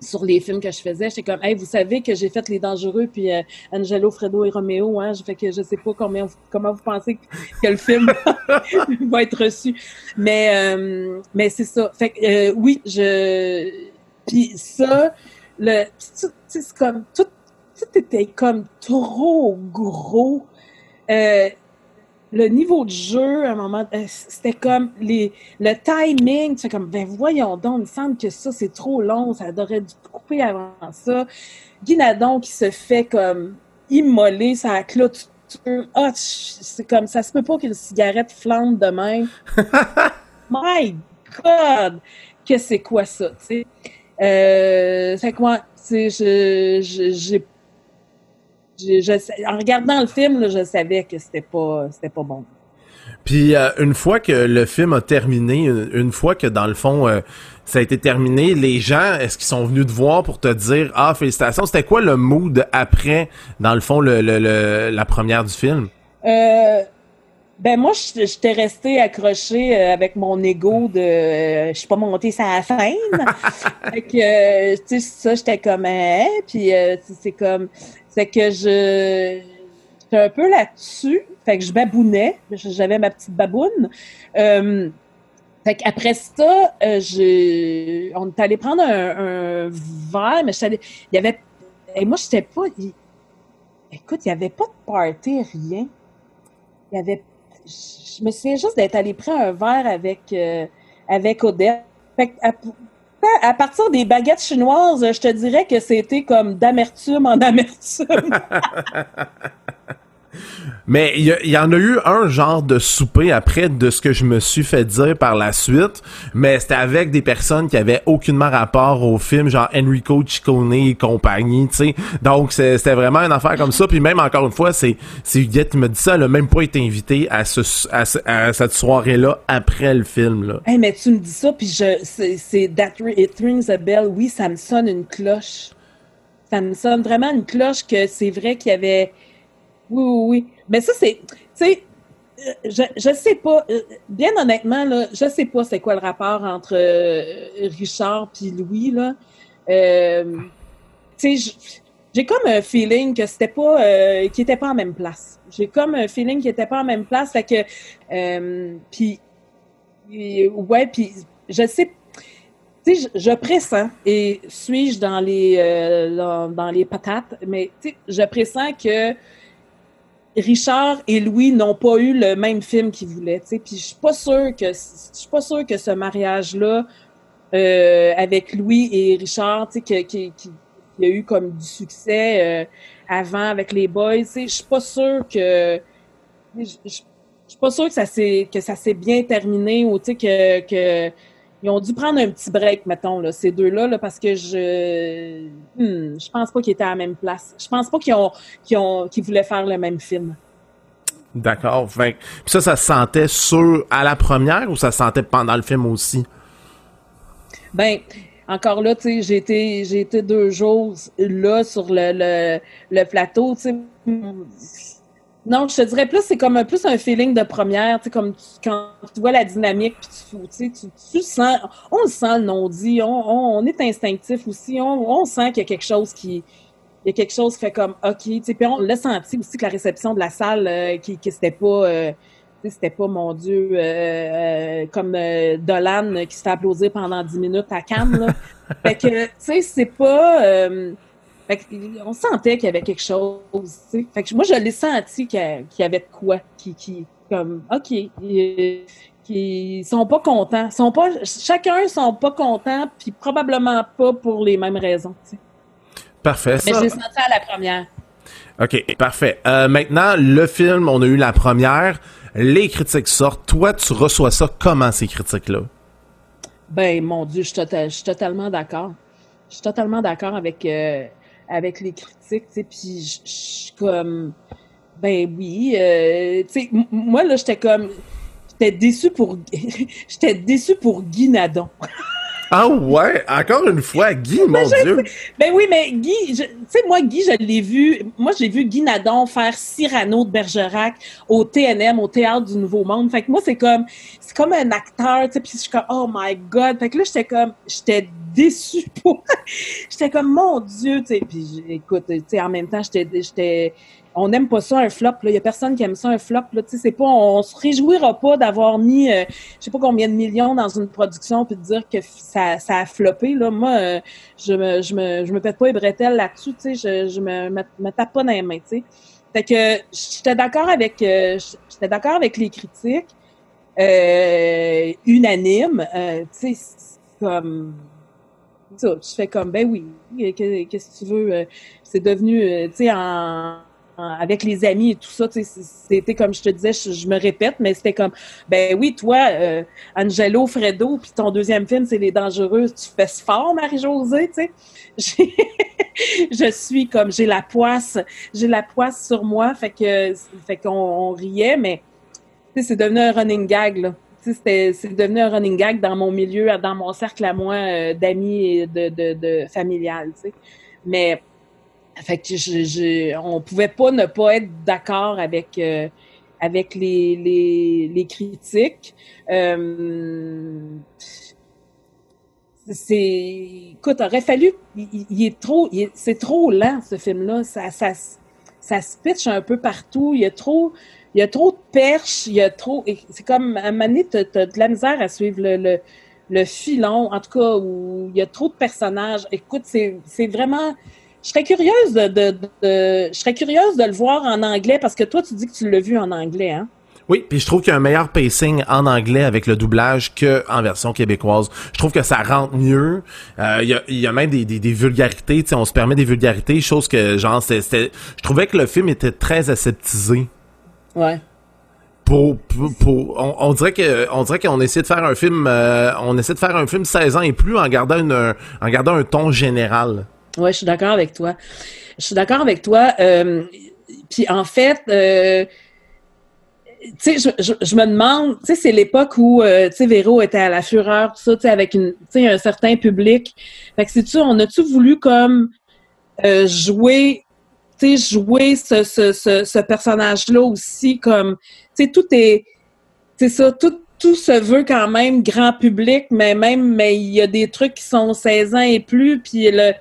S1: sur les films que je faisais. J'étais comme, hey, vous savez que j'ai fait Les Dangereux, puis euh, Angelo, Fredo et Roméo, hein, je fais que je sais pas combien, comment vous pensez que, le film va être reçu. Mais, euh, mais c'est ça. Fait que, euh, oui, je, puis ça, le, c'est comme, tout, tout était comme trop gros. Euh, le niveau de jeu, à un moment, euh, c'était comme les, le timing, tu fais comme, ben voyons donc, il me semble que ça, c'est trop long, ça aurait dû couper avant ça. Guy Nadon qui se fait comme immoler sa clôture. Ah, c'est comme, ça se peut pas qu'une cigarette flambe de même. My God! Que c'est quoi ça, tu sais? Euh, fait que moi, tu sais, je, je, j'ai je- je- en regardant le film, là, je savais que c'était pas, c'était pas bon.
S3: Puis euh, une fois que le film a terminé, une, une fois que dans le fond euh, ça a été terminé, les gens, est-ce qu'ils sont venus te voir pour te dire ah félicitations, c'était quoi le mood après dans le fond le, le- le- la première du film?
S1: Euh, ben moi, j'étais restée accrochée euh, avec mon ego de, euh, je suis pas montée sur la scène. fait que, euh, tu sais, ça, j'étais comme, hein, puis c'est- comme, c'est que je, j'étais un peu là-dessus. Fait que je babounais, j'avais ma petite baboune. Euh, fait qu'après ça, j'ai, on est allé prendre un, un verre, mais allée- il y avait, et moi, j'étais pas, il- écoute, il y avait pas de party, rien. Il y avait, je me souviens juste d'être allé prendre un verre avec, euh, avec Odette. Fait à, à partir des baguettes chinoises, je te dirais que c'était comme d'amertume en amertume.
S3: Mais il y, en a eu un genre de souper après de ce que je me suis fait dire par la suite, mais c'était avec des personnes qui avaient aucunement rapport au film, genre Enrico Ciccone et compagnie, tu sais. Donc c'était vraiment une affaire comme ça. Puis même encore une fois, c'est Huguette qui me dit ça, elle a même pas été invitée à à, à cette soirée-là après le film là.
S1: hey, mais tu me dis ça, puis je, c'est, that it rings a bell. Oui, ça me sonne une cloche. Ça me sonne vraiment une cloche que c'est vrai qu'il y avait. Oui, oui, oui. Mais ça, c'est. Tu sais, euh, je, je sais pas. euh, Bien honnêtement, là, je sais pas c'est quoi le rapport entre euh, Richard puis Louis, là. Euh, tu sais, j'ai comme un feeling que c'était pas. Euh, qu'ils étaient pas en même place. J'ai comme un feeling qu'ils étaient pas en même place. Fait que. Puis. Ouais, puis je sais tu sais, je, je pressens, et suis-je dans les dans, dans les patates, mais tu sais, je pressens que Richard et Louis n'ont pas eu le même film qu'ils voulaient, puis je suis pas sûre que je suis pas sûre que ce mariage-là euh, avec Louis et Richard, qui, qui, il y a eu comme du succès euh, avant avec les boys. Je suis pas sûre que je suis pas sûre que ça s'est que ça s'est bien terminé ou que, que ils ont dû prendre un petit break, mettons, là, ces deux-là, là, parce que je hmm, je pense pas qu'ils étaient à la même place. Je pense pas qu'ils ont qu'ils ont qu'ils voulaient faire le même film.
S3: D'accord. Puis ça, ça se sentait sur à la première ou ça se sentait pendant le film aussi?
S1: Ben, encore là, tu sais, j'ai été, j'ai été deux jours là sur le, le, le plateau, tu sais. Non, je te dirais plus, c'est comme un, plus un feeling de première, tu sais, comme tu- quand tu vois la dynamique, puis tu, tu sens, on le sent le non-dit, on, on, on est instinctif aussi, on, on sent qu'il y a quelque chose qui, il y a quelque chose qui fait comme, OK, tu sais, puis on l'a senti aussi que la réception de la salle, euh, qui, que c'était pas, euh, c'était pas, mon Dieu, euh, comme Dolan qui se fait applaudir pendant 10 minutes à Cannes, là. fait que, tu sais, c'est pas... euh, fait on sentait qu'il y avait quelque chose, tu sais. Fait que moi, je l'ai senti qu'il y, avait de quoi, qui, qui comme, OK, ils, qui sont pas contents. Sont pas, chacun sont pas contents, puis probablement pas pour les mêmes raisons, tu sais.
S3: Parfait.
S1: Mais je l'ai senti à la première.
S3: OK, parfait. Euh, maintenant, le film, on a eu la première. Les critiques sortent. Toi, tu reçois ça comment, ces critiques-là?
S1: Ben, mon Dieu, je suis, tota- totalement d'accord. Je suis totalement d'accord avec, euh, avec les critiques, tu sais, puis je suis comme, ben oui, euh, tu sais, moi, là, j'étais comme, j'étais déçue pour, j'étais déçue pour Guy Nadon.
S3: Ah ouais, encore une fois, Guy, mon Dieu.
S1: Ben oui, mais Guy, tu sais, moi, Guy, je l'ai vu, moi, j'ai vu Guy Nadon faire Cyrano de Bergerac au TNM, au Théâtre du Nouveau Monde. Fait que moi, c'est comme, c'est comme un acteur, tu sais, puis je suis comme, oh my God. Fait que là, j'étais comme, j'étais déçue pour, j'étais comme, mon Dieu, tu sais. Puis écoute, tu sais, en même temps, j'étais, j'étais, on n'aime pas ça, un flop. Il y a personne qui aime ça, un flop, là. C'est pas, on, se réjouira pas d'avoir mis, euh, je sais pas combien de millions dans une production puis de dire que ça, ça a floppé, là. Moi, euh, je me, je me, je me pète pas les bretelles là-dessus, je, je me, me, me tape pas dans les mains, tu sais. Fait que j'étais d'accord avec, euh, j'étais d'accord avec les critiques, euh, unanimes, euh, tu sais, comme, ça, fais comme, ben oui, que- qu'est-ce que tu veux, euh, c'est devenu, tu sais, en- avec les amis et tout ça, c'était comme je te disais, je, me répète, mais c'était comme, ben oui, toi, euh, Angelo, Fredo, puis ton deuxième film, c'est Les Dangereuses, tu fais ce fort, Marie-Josée, tu sais. Je suis comme, j'ai la poisse, j'ai la poisse sur moi, fait que, fait qu'on on riait, mais, c'est devenu un running gag, là. C'est devenu un running gag dans mon milieu, dans mon cercle à moi euh, d'amis et de, de, de familial, tu sais. Mais, fait que je, je, on pouvait pas ne pas être d'accord avec euh, avec les, les, les critiques. Euh, c'est, écoute, aurait fallu, il, il- est trop, c'est trop lent ce film-là. Ça, ça, ça se pitch un peu partout. Il y a trop, il y a trop de perches. Il y a trop, c'est comme à un moment de la misère à suivre le, le, le filon. En tout cas, où il y a trop de personnages. Écoute, c'est, c'est vraiment. Je serais curieuse de, de, de- je serais curieuse de le voir en anglais parce que toi, tu dis que tu l'as vu en anglais, hein?
S3: Oui, puis je trouve qu'il y a un meilleur pacing en anglais avec le doublage que en version québécoise. Je trouve que ça rentre mieux. Euh, Il y, a, y a même des, des, des vulgarités, tu sais, on se permet des vulgarités, chose que genre c'était, c'était- je trouvais que le film était très aseptisé.
S1: Ouais.
S3: Pour, pour, pour- on, on dirait que on dirait qu'on essaie de faire un film euh, on essaie de faire un film 16 ans et plus en gardant une en gardant un ton général.
S1: Ouais, je suis d'accord avec toi. Je suis d'accord avec toi. Euh, puis en fait, euh, tu sais, je, me demande, tu sais, c'est l'époque où, euh, tu sais, Véro était à la fureur, tout ça, tu sais, avec tu un certain public. Fait que c'est-tu, on a-tu voulu comme jouer, tu sais, jouer ce, ce, ce, ce personnage-là aussi comme, tu sais, tout est, c'est ça, tout, tout se veut quand même grand public, mais même, mais il y a des trucs qui sont 16 ans et plus, puis le,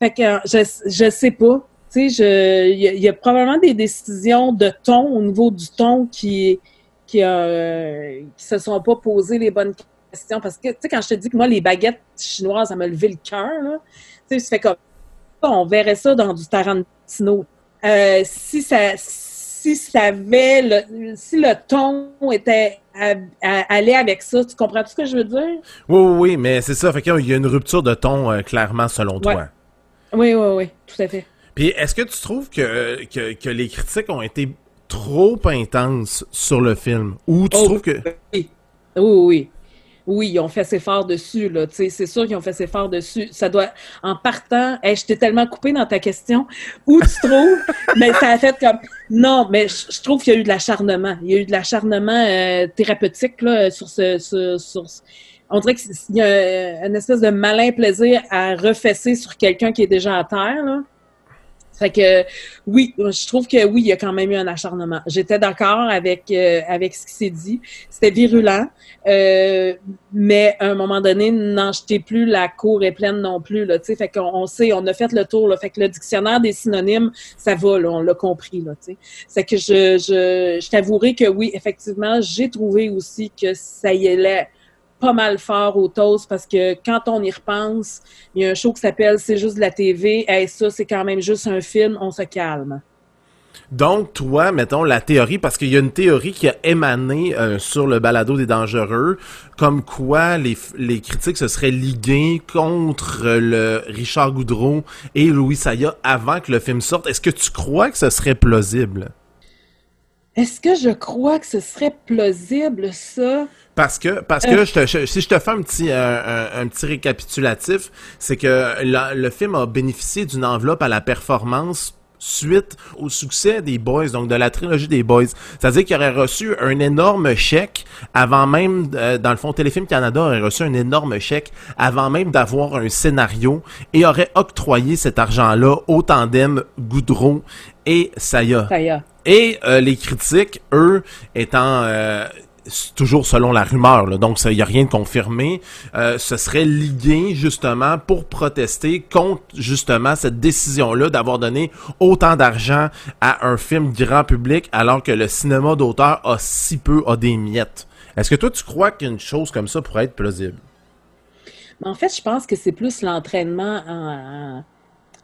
S1: fait que euh, je, je sais pas. Tu sais, je, il y, a- il y a probablement des décisions de ton au niveau du ton qui, qui, euh, qui se sont pas posées les bonnes questions. Parce que, tu sais, quand je te dis que moi, les baguettes chinoises, ça m'a levé le cœur, là. Tu sais, ça fait comme, on verrait ça dans du Tarantino. Euh, si ça, si ça avait, le, si le ton était, à, à- allait avec ça, tu comprends tout ce que je veux dire?
S3: Oui oui, oui mais c'est ça fait qu'il y a une rupture de ton euh, clairement selon
S1: Ouais.
S3: toi.
S1: Oui, oui, oui, tout à fait.
S3: Puis est-ce que tu trouves que, que, que les critiques ont été trop intenses sur le film? Ou tu
S1: Oh,
S3: trouves que...
S1: Oui, oui, oui. Oui, ils ont fait ses efforts dessus, là. C'est sûr qu'ils ont fait ses efforts dessus. Ça doit, en partant, hey, je t'ai tellement coupé dans ta question. Où tu trouves? mais ça a fait comme, non, mais je, trouve qu'il y a eu de l'acharnement. Il y a eu de l'acharnement euh, thérapeutique, là, sur ce, sur, sur ce- on dirait qu'il y a une espèce de malin plaisir à refesser sur quelqu'un qui est déjà à terre, là. Fait que oui, je trouve que oui, il y a quand même eu un acharnement. J'étais d'accord avec euh, avec ce qui s'est dit. C'était virulent, euh, mais à un moment donné, n'en jetez plus, la cour est pleine non plus. Là, fait qu'on on sait, on a fait le tour. Là, fait que le dictionnaire des synonymes, ça va, là, on l'a compris. Là, tu sais. c'est que je, je, je t'avouerai que oui, effectivement, j'ai trouvé aussi que ça y allait pas mal fort au toast parce que quand on y repense, il y a un show qui s'appelle C'est juste de la TV. Hey, ça, c'est quand même juste un film, on se calme.
S3: Donc, toi, mettons, la théorie, parce qu'il y a une théorie qui a émané euh, sur le balado des dangereux, comme quoi les, les critiques se seraient liguées contre euh, le Richard Goudreau et Louis Saya avant que le film sorte. Est-ce que tu crois que ce serait plausible?
S1: Est-ce que je crois que ce serait plausible, ça?
S3: Parce que, parce
S1: Euh.
S3: que je te- je- si je te fais un petit, euh, un, un petit récapitulatif, c'est que la- le film a bénéficié d'une enveloppe à la performance suite au succès des Boys, donc de la trilogie des Boys. C'est-à-dire qu'il aurait reçu un énorme chèque avant même, euh, dans le fond, Téléfilm Canada aurait reçu un énorme chèque avant même d'avoir un scénario et aurait octroyé cet argent-là au tandem Goudreau et Saya.
S1: Est.
S3: Et euh, les critiques, eux, étant euh, toujours selon la rumeur, donc il n'y a rien de confirmé, euh, se seraient ligués justement pour protester contre justement cette décision-là d'avoir donné autant d'argent à un film grand public alors que le cinéma d'auteur a si peu, a des miettes. Est-ce que toi tu crois qu'une chose comme ça pourrait être plausible?
S1: Mais en fait, je pense que c'est plus l'entraînement en- en-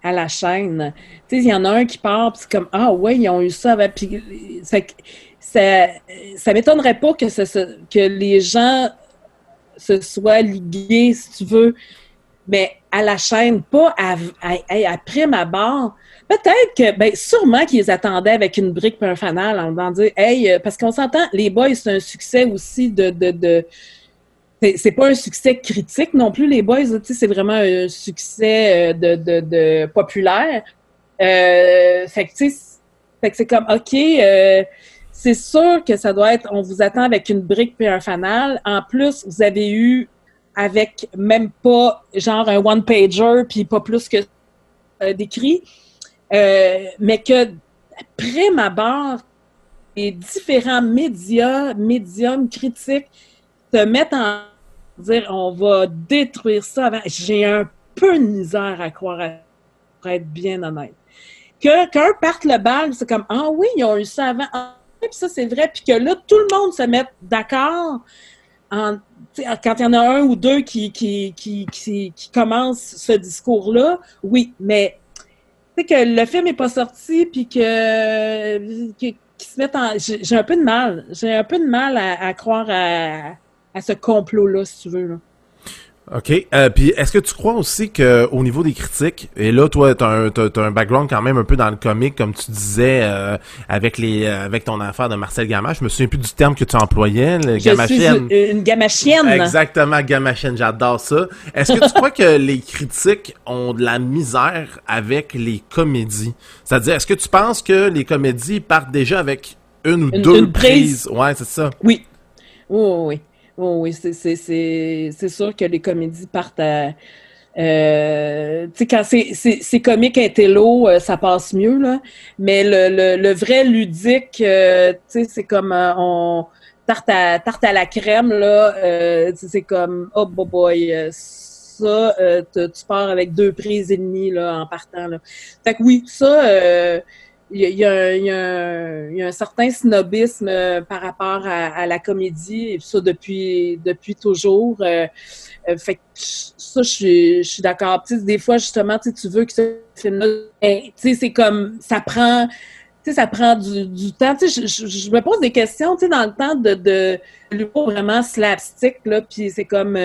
S1: à la chaîne. Tu sais, il y en a un qui part, puis c'est comme Ah ouais, ils ont eu ça avant. Puis, ça, ça, m'étonnerait pas que, que les gens se soient ligués, si tu veux, mais à la chaîne, pas à, à, à- à. Peut-être que, ben, sûrement qu'ils attendaient avec une brique et un fanal en dire, hey, euh, parce qu'on s'entend, les boys, c'est un succès aussi de, de, de c'est pas un succès critique non plus, les boys, c'est vraiment un succès euh, de, de, de populaire. Euh, fait que, tu sais, c'est comme, OK, c'est sûr que ça doit être, on vous attend avec une brique puis un fanal. En plus, vous avez eu avec même pas genre un one-pager puis pas plus que euh, d'écrit, euh, mais que prime abord, les différents médias, médiums critiques se mettent en dire on va détruire ça avant. J'ai un peu de misère à croire, à- pour être bien honnête. Qu'un parte le bal, c'est comme ah oui, ils ont eu ça avant. Puis ça c'est vrai, puis que là tout le monde se met d'accord. Quand il y en a un ou deux qui, qui, qui, qui, qui commencent ce discours-là, oui, mais tu sais que le film n'est pas sorti, puis que, qu'ils se mettent en... J'ai un peu de mal. J'ai un peu de mal à, croire à, à ce complot-là, si tu veux.
S3: OK. Euh, Puis est-ce que tu crois aussi que au niveau des critiques, et là, toi, t'as un, t'as, t'as un background quand même un peu dans le comique, comme tu disais, euh, avec les euh, avec ton affaire de Marcel Gamache. Je me souviens plus du terme que tu employais, le
S1: Je suis
S3: gamachienne.
S1: une, une gamachienne.
S3: Exactement, gamachienne, j'adore ça. Est-ce que tu crois que les critiques ont de la misère avec les comédies? C'est-à-dire, est-ce que tu penses que les comédies partent déjà avec une ou
S1: Une-
S3: deux
S1: une prise?
S3: prises? Ouais, c'est ça.
S1: Oui. Oui, oui, oui. Oui, c'est- sûr que les comédies partent à... Euh, tu sais, quand c'est- comique intello, euh, ça passe mieux, là. Mais le, le, le vrai ludique, euh, tu sais, c'est comme euh, on... Tarte à, tarte à la crème, là, euh, c'est comme, oh boy, boy, euh, ça, euh, tu pars avec deux prises et demie, là, en partant, là. Fait que oui, ça, il y a, un- certain snobisme euh, par rapport à, la comédie, et ça depuis, depuis toujours. Euh, euh, fait que ça, je suis, d'accord. Des fois, justement, tu veux que ce film-là, ben, c'est comme, ça prend, ça prend du, du temps. Je, me pose des questions, dans le temps de, de l'humour vraiment slapstick, là, puis c'est comme,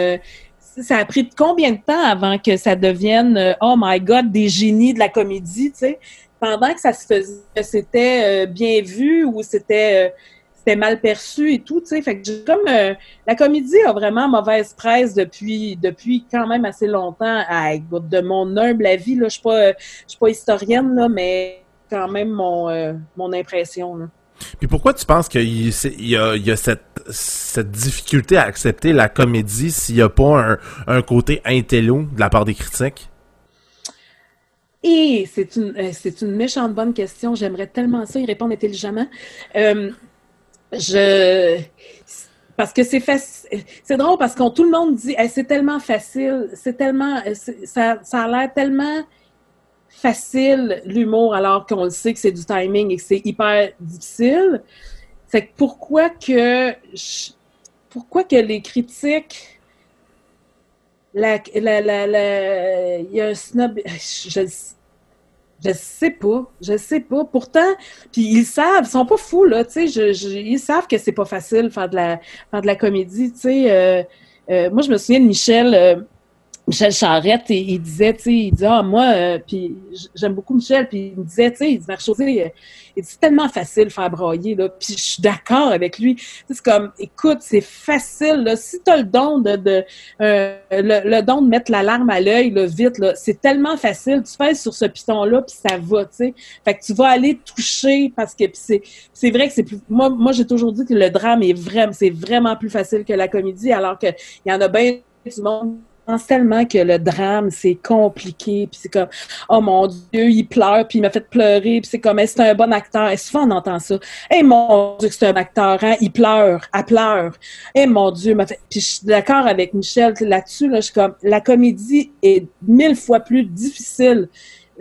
S1: ça a pris combien de temps avant que ça devienne oh my god des génies de la comédie, tu sais, pendant que ça se faisait, c'était euh, bien vu ou c'était euh, c'était mal perçu et tout, tu sais. Fait que comme la comédie a vraiment mauvaise presse depuis depuis quand même assez longtemps. De mon humble avis, là, je suis pas je suis pas historienne là, mais quand même mon mon impression. Là.
S3: Puis pourquoi tu penses qu'il y a, il y a cette, cette difficulté à accepter la comédie s'il n'y a pas un, un, côté intello de la part des critiques?
S1: Et c'est une, euh, c'est une méchante bonne question. J'aimerais tellement ça y répondre intelligemment. Euh, je parce que c'est facile. C'est drôle parce que tout le monde dit c'est tellement facile, c'est tellement ça, ça a l'air tellement facile l'humour alors qu'on le sait que c'est du timing et que c'est hyper difficile. C'est pourquoi que pourquoi que les critiques la, la, la, il y a un snob je, je sais pas, je sais pas. Pourtant, puis ils savent, ils sont pas fous là, tu sais, ils savent que c'est pas facile faire de la faire de la comédie, tu sais. Euh, euh, moi, je me souviens de Michel. Michel Charrette, et, il disait, tu sais, il dit, ah, moi, euh, puis j'aime beaucoup Michel, puis il me disait, tu sais, il dit, Marie-Josée, euh, c'est tellement facile faire broyer, là, puis je suis d'accord avec lui. C'est comme, écoute, c'est facile, là, si t'as le don de, de euh, le, don de mettre l'alarme à l'œil, là, vite, là, c'est tellement facile, tu fais sur ce piton-là, puis ça va, tu sais. Fait que tu vas aller toucher, parce que c'est, c'est vrai que c'est plus, moi, moi, j'ai toujours dit que le drame est vraiment, c'est vraiment plus facile que la comédie, alors que il y en a bien du monde tellement que le drame, c'est compliqué, puis c'est comme, oh mon Dieu, il pleure, puis il m'a fait pleurer, puis c'est comme, c'est un bon acteur. Et souvent, on entend ça. Eh mon Dieu, c'est un acteur, hein? Il pleure, elle pleure. Eh mon Dieu, m'a fait... Puis je suis d'accord avec Michel là-dessus, là, je suis comme, la comédie est mille fois plus difficile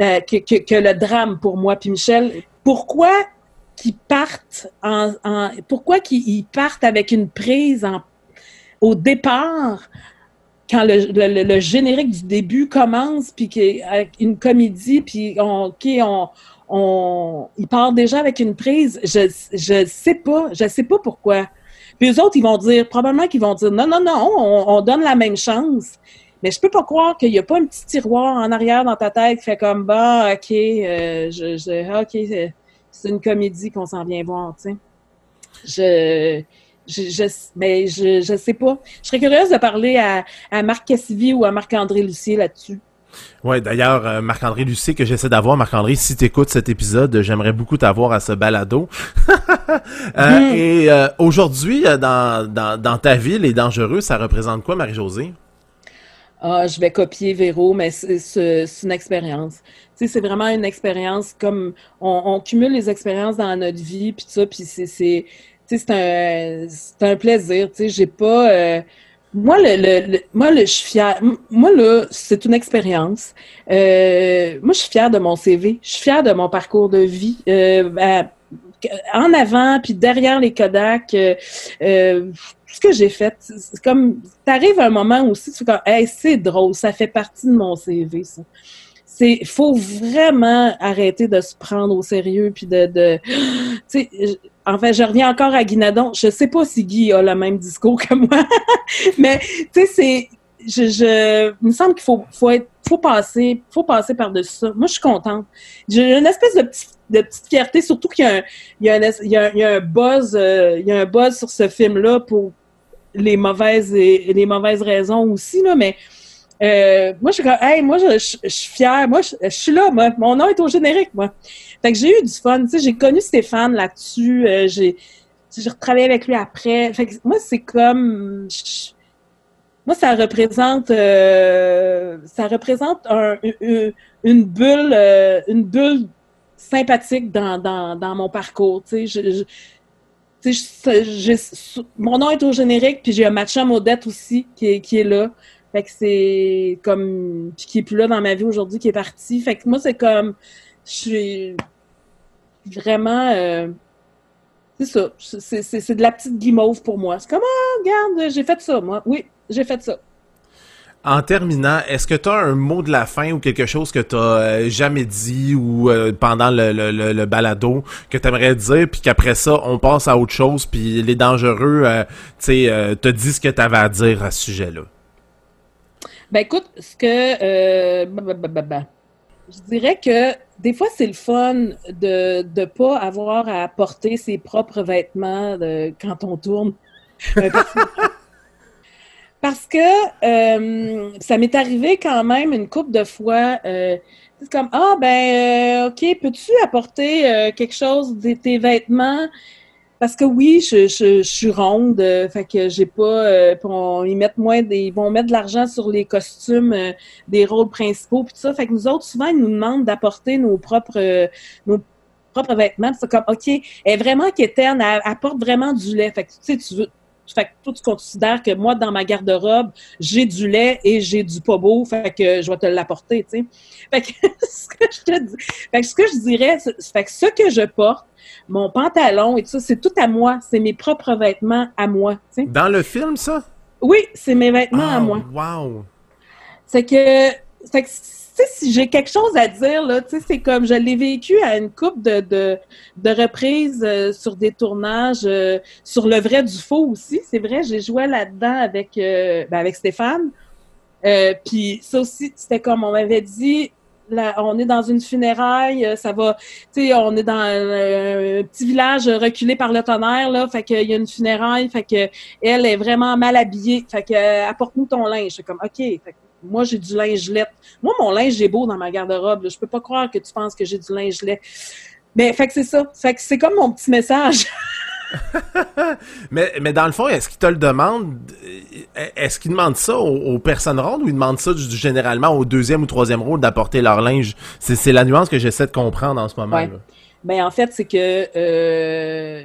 S1: euh, que, que, que, le drame pour moi. Puis Michel, pourquoi qu'ils partent en, en pourquoi qu'ils partent avec une prise au départ quand le, le, générique du début commence, puis avec une comédie, puis on, OK, on, on, il part déjà avec une prise, je, je sais pas, je sais pas pourquoi. Puis eux autres, ils vont dire, probablement qu'ils vont dire, non, non, non, on, on donne la même chance. Mais je peux pas croire qu'il y a pas un petit tiroir en arrière dans ta tête qui fait comme, bah, OK, euh, je, je, OK, c'est une comédie qu'on s'en vient voir, tu sais. Je je, mais je, je sais pas. Je serais curieuse de parler à, à Marc Cassivi ou à Marc-André Lucier là-dessus.
S3: Ouais, d'ailleurs, euh, Marc-André Lucier, que j'essaie d'avoir, Marc-André, si tu écoutes cet épisode, j'aimerais beaucoup t'avoir à ce balado. Euh, mm. Et euh, aujourd'hui, dans, dans, dans, ta vie, les dangereux, ça représente quoi, Marie-Josée?
S1: Ah, je vais copier Véro, mais c'est une expérience. Tu sais, c'est vraiment une expérience comme on, on, cumule les expériences dans notre vie, puis ça, puis c'est c'est un, un plaisir. Tu sais, j'ai pas. Euh, moi, le, le, moi, le, je suis fière. Moi, là, c'est une expérience. Euh, moi, je suis fière de mon CV. Je suis fière de mon parcours de vie. Euh, en avant, puis derrière les Kodak, ce que j'ai fait, c'est comme, t'arrives à un moment aussi, tu fais comme, hey, c'est drôle, ça fait partie de mon CV, ça c'est faut vraiment arrêter de se prendre au sérieux puis de, de tu sais en fait je reviens encore à Guinadon. Je sais pas si Guy a le même discours que moi mais tu sais c'est je, il me semble qu'il faut être passer faut passer par dessus ça. Moi je suis contente. J'ai une espèce de petite fierté surtout qu'il y a un y buzz un buzz sur ce film là pour les mauvaises mauvaises raisons aussi là mais euh, moi, je suis hey, moi, je, suis fière. Moi, je, suis là, moi. Mon nom est au générique, moi. Fait que j'ai eu du fun. Tu sais, j'ai connu Stéphane là-dessus. Euh, j'ai, j'ai retravaillé avec lui après. Fait que moi, c'est comme, moi, ça représente, euh, ça représente un, une, bulle, euh, une bulle sympathique dans, dans, dans mon parcours. Tu sais, je, je, mon nom est au générique, puis j'ai un match à aussi qui est, qui est là. Fait que c'est comme. Puis qui est plus là dans ma vie aujourd'hui, qui est parti. Fait que moi, c'est comme. Je suis vraiment. Euh, c'est ça. C'est de la petite guimauve pour moi. C'est comme, ah, regarde, j'ai fait ça, moi. Oui, j'ai fait ça.
S3: En terminant, est-ce que tu as un mot de la fin ou quelque chose que tu euh, jamais dit ou euh, pendant le, le, le, balado que tu aimerais dire, puis qu'après ça, on passe à autre chose, puis les dangereux, tu sais, te disent ce que tu avais à dire à ce sujet-là?
S1: Ben écoute, ce que euh, bah, bah, bah, je dirais que des fois c'est le fun de de pas avoir à porter ses propres vêtements quand on tourne. Euh, parce que- euh, ça m'est arrivé quand même une couple de fois. euh, c'est comme ah ben ok peux-tu apporter quelque chose de tes vêtements parce que oui je, je, je suis ronde euh, fait que j'ai pas euh, on- ils mettent moins des, ils vont mettre de l'argent sur les costumes euh, des rôles principaux puis ça. Fait que nous autres souvent ils nous demandent d'apporter nos propres euh, nos propres vêtements. C'est comme ok elle est vraiment quétaine elle apporte vraiment du lait. Fait que tu sais tu veux fait que toi, tu considères que moi, dans ma garde-robe, j'ai du lait et j'ai du pas beau, fait que je vais te l'apporter, tu sais. Fait que ce que je te dis, fait que ce que je dirais, c'est fait que ce que je porte, mon pantalon et tout ça, c'est tout à moi, c'est mes propres vêtements à moi, tu sais.
S3: Dans le film, ça?
S1: Oui, c'est mes vêtements à
S3: Ah,
S1: moi.
S3: Wow!
S1: C'est que, si j'ai quelque chose à dire, là, c'est comme je l'ai vécu à une coupe de, de, reprises euh, sur des tournages, euh, sur le vrai du faux aussi. C'est vrai, j'ai joué là-dedans avec, euh, ben, avec Stéphane. Puis ça aussi, c'était comme on m'avait dit, là, on est dans une funéraille, ça va, tu sais, on est dans un, petit village reculé par le tonnerre, là, fait qu'il y a une funéraille, fait que elle est vraiment mal habillée, fait que apporte-nous ton linge. C'est comme, OK, fait moi, j'ai du linge lait. Moi, mon linge est beau dans ma garde-robe. là. Je peux pas croire que tu penses que j'ai du linge lait. Mais, fait que c'est ça. Fait que c'est comme mon petit message.
S3: Mais, mais dans le fond, est-ce qu'il te le demande? euh, Est-ce qu'il demande ça aux, aux personnes rondes ou il demande ça du- généralement au deuxième ou troisième rôle d'apporter leur linge? C'est c'est la nuance que j'essaie de comprendre en ce moment.
S1: Ouais.
S3: là.
S1: Ben, en fait, c'est que euh,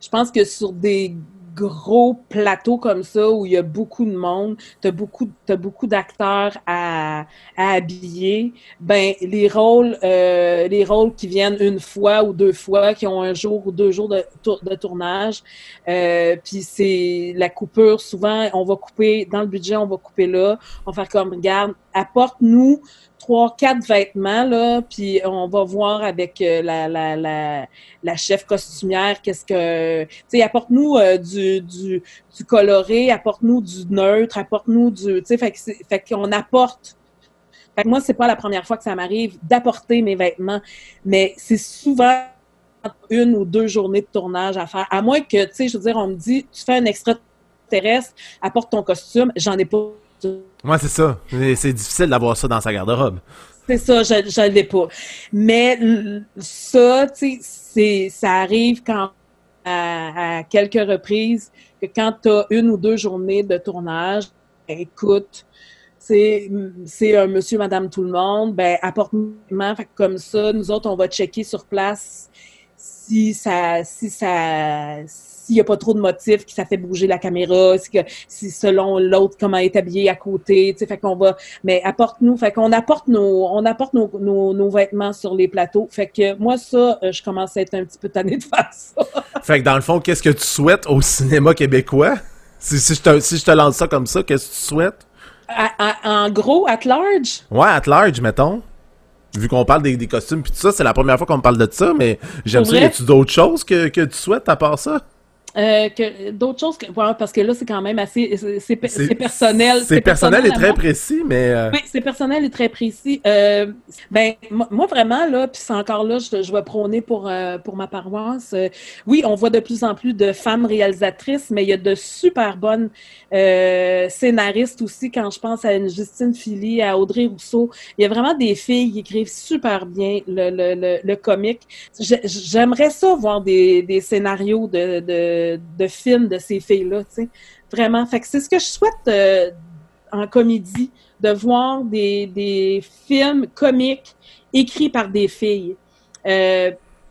S1: je pense que sur des gros plateaux comme ça où il y a beaucoup de monde, t'as beaucoup, t'as beaucoup d'acteurs à, habiller. Ben les rôles, euh, les rôles qui viennent une fois ou deux fois, qui ont un jour ou deux jours de tournage. Euh, Puis c'est la coupure. Souvent, on va couper dans le budget, on va couper là. On va faire comme regarde, apporte-nous trois, quatre vêtements, là, puis on va voir avec euh, la, la, la, la chef costumière qu'est-ce que... Tu sais, apporte-nous euh, du, du, du coloré, apporte-nous du neutre, apporte-nous du... Tu sais, fait fait qu'on apporte... Fait que moi, c'est pas la première fois que ça m'arrive d'apporter mes vêtements, mais c'est souvent une ou deux journées de tournage à faire. À moins que, tu sais, je veux dire, on me dit, tu fais un extraterrestre, apporte ton costume, j'en ai pas.
S3: Ouais, c'est ça. C'est difficile d'avoir ça dans sa garde-robe.
S1: C'est ça, je je l'ai pas. Mais ça, tu sais, ça arrive quand à, quelques reprises que quand tu as une ou deux journées de tournage, ben, écoute, c'est un monsieur, madame, tout le monde, ben que comme ça, nous autres, on va checker sur place si ça si ça s'il n'y a pas trop de motifs, que ça fait bouger la caméra, si, que, si selon l'autre comment est habillé à côté, tu sais, fait qu'on va mais apporte-nous, fait qu'on apporte nos, on apporte nos, nos, nos vêtements sur les plateaux. Fait que moi, ça, euh, je commence à être un petit peu tannée de faire ça.
S3: Fait que dans le fond, qu'est-ce que tu souhaites au cinéma québécois? Si, si, je, te, si je te lance ça comme ça, qu'est-ce que tu souhaites?
S1: À- à- en gros, at large,
S3: Ouais, at large, mettons. Vu qu'on parle des, des costumes pis tout ça, c'est la première fois qu'on me parle de ça, mais j'aime ça. Y a-tu d'autres choses que, que tu souhaites à part ça?
S1: Euh, que d'autres choses que, ouais, parce que là, c'est quand même assez, c'est- personnel.
S3: C'est personnel et très précis, mais... euh,
S1: Oui, c'est personnel et très précis. Euh, ben, moi, vraiment, là, puis c'est encore là, je, je vais prôner pour, euh, pour ma paroisse. Euh, oui, on voit de plus en plus de femmes réalisatrices, mais il y a de super bonnes euh, scénaristes aussi, quand je pense à une Justine Philly, à Audrey Rousseau. Il y a vraiment des filles qui écrivent super bien le, le, le, le comique. J'ai- J'aimerais ça voir des, des scénarios de, de, de films de ces filles-là, tu sais. Vraiment. Fait que c'est ce que je souhaite euh, en comédie, de voir des, des films comiques écrits par des filles. Euh,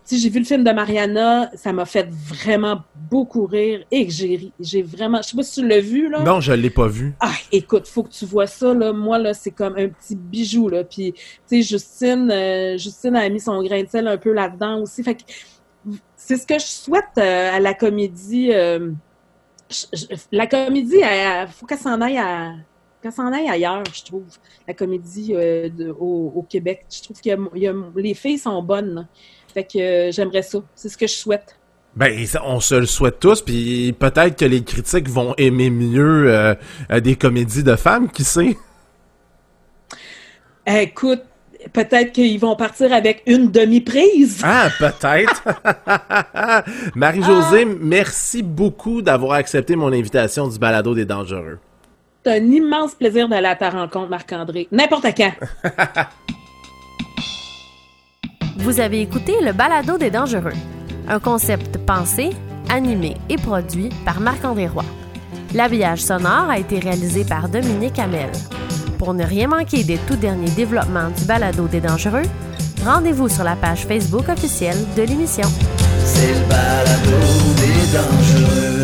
S1: j'ai vu le film de Mariana, ça m'a fait vraiment beaucoup rire et que j'ai ri. J'ai vraiment, je sais pas si tu l'as vu, là.
S3: Non, je l'ai pas vu.
S1: Ah, écoute, faut que tu vois ça, là. Moi, là, c'est comme un petit bijou, là. Puis, tu sais, Justine, euh, Justine a mis son grain de sel un peu là-dedans aussi. Fait que c'est ce que je souhaite euh, à la comédie. euh, je- je- la comédie, il faut qu'elle s'en aille à qu'elle s'en aille ailleurs, je trouve. La comédie euh, de- au, au Québec. Je trouve que les filles sont bonnes. là. Fait que euh, j'aimerais ça. C'est ce que je souhaite.
S3: Ben, on se le souhaite tous, puis peut-être que les critiques vont aimer mieux euh, des comédies de femmes, qui sait?
S1: Écoute, peut-être qu'ils vont partir avec une demi-prise.
S3: Ah, peut-être. Marie-Josée, merci beaucoup d'avoir accepté mon invitation du balado des dangereux.
S1: C'est un immense plaisir d'aller à ta rencontre, Marc-André. N'importe quand.
S4: Vous avez écouté le balado des dangereux, un concept pensé, animé et produit par Marc-André Roy. L'habillage sonore a été réalisé par Dominique Hamel. Pour ne rien manquer des tout derniers développements du balado des dangereux, rendez-vous sur la page Facebook officielle de l'émission.
S2: C'est le balado des dangereux.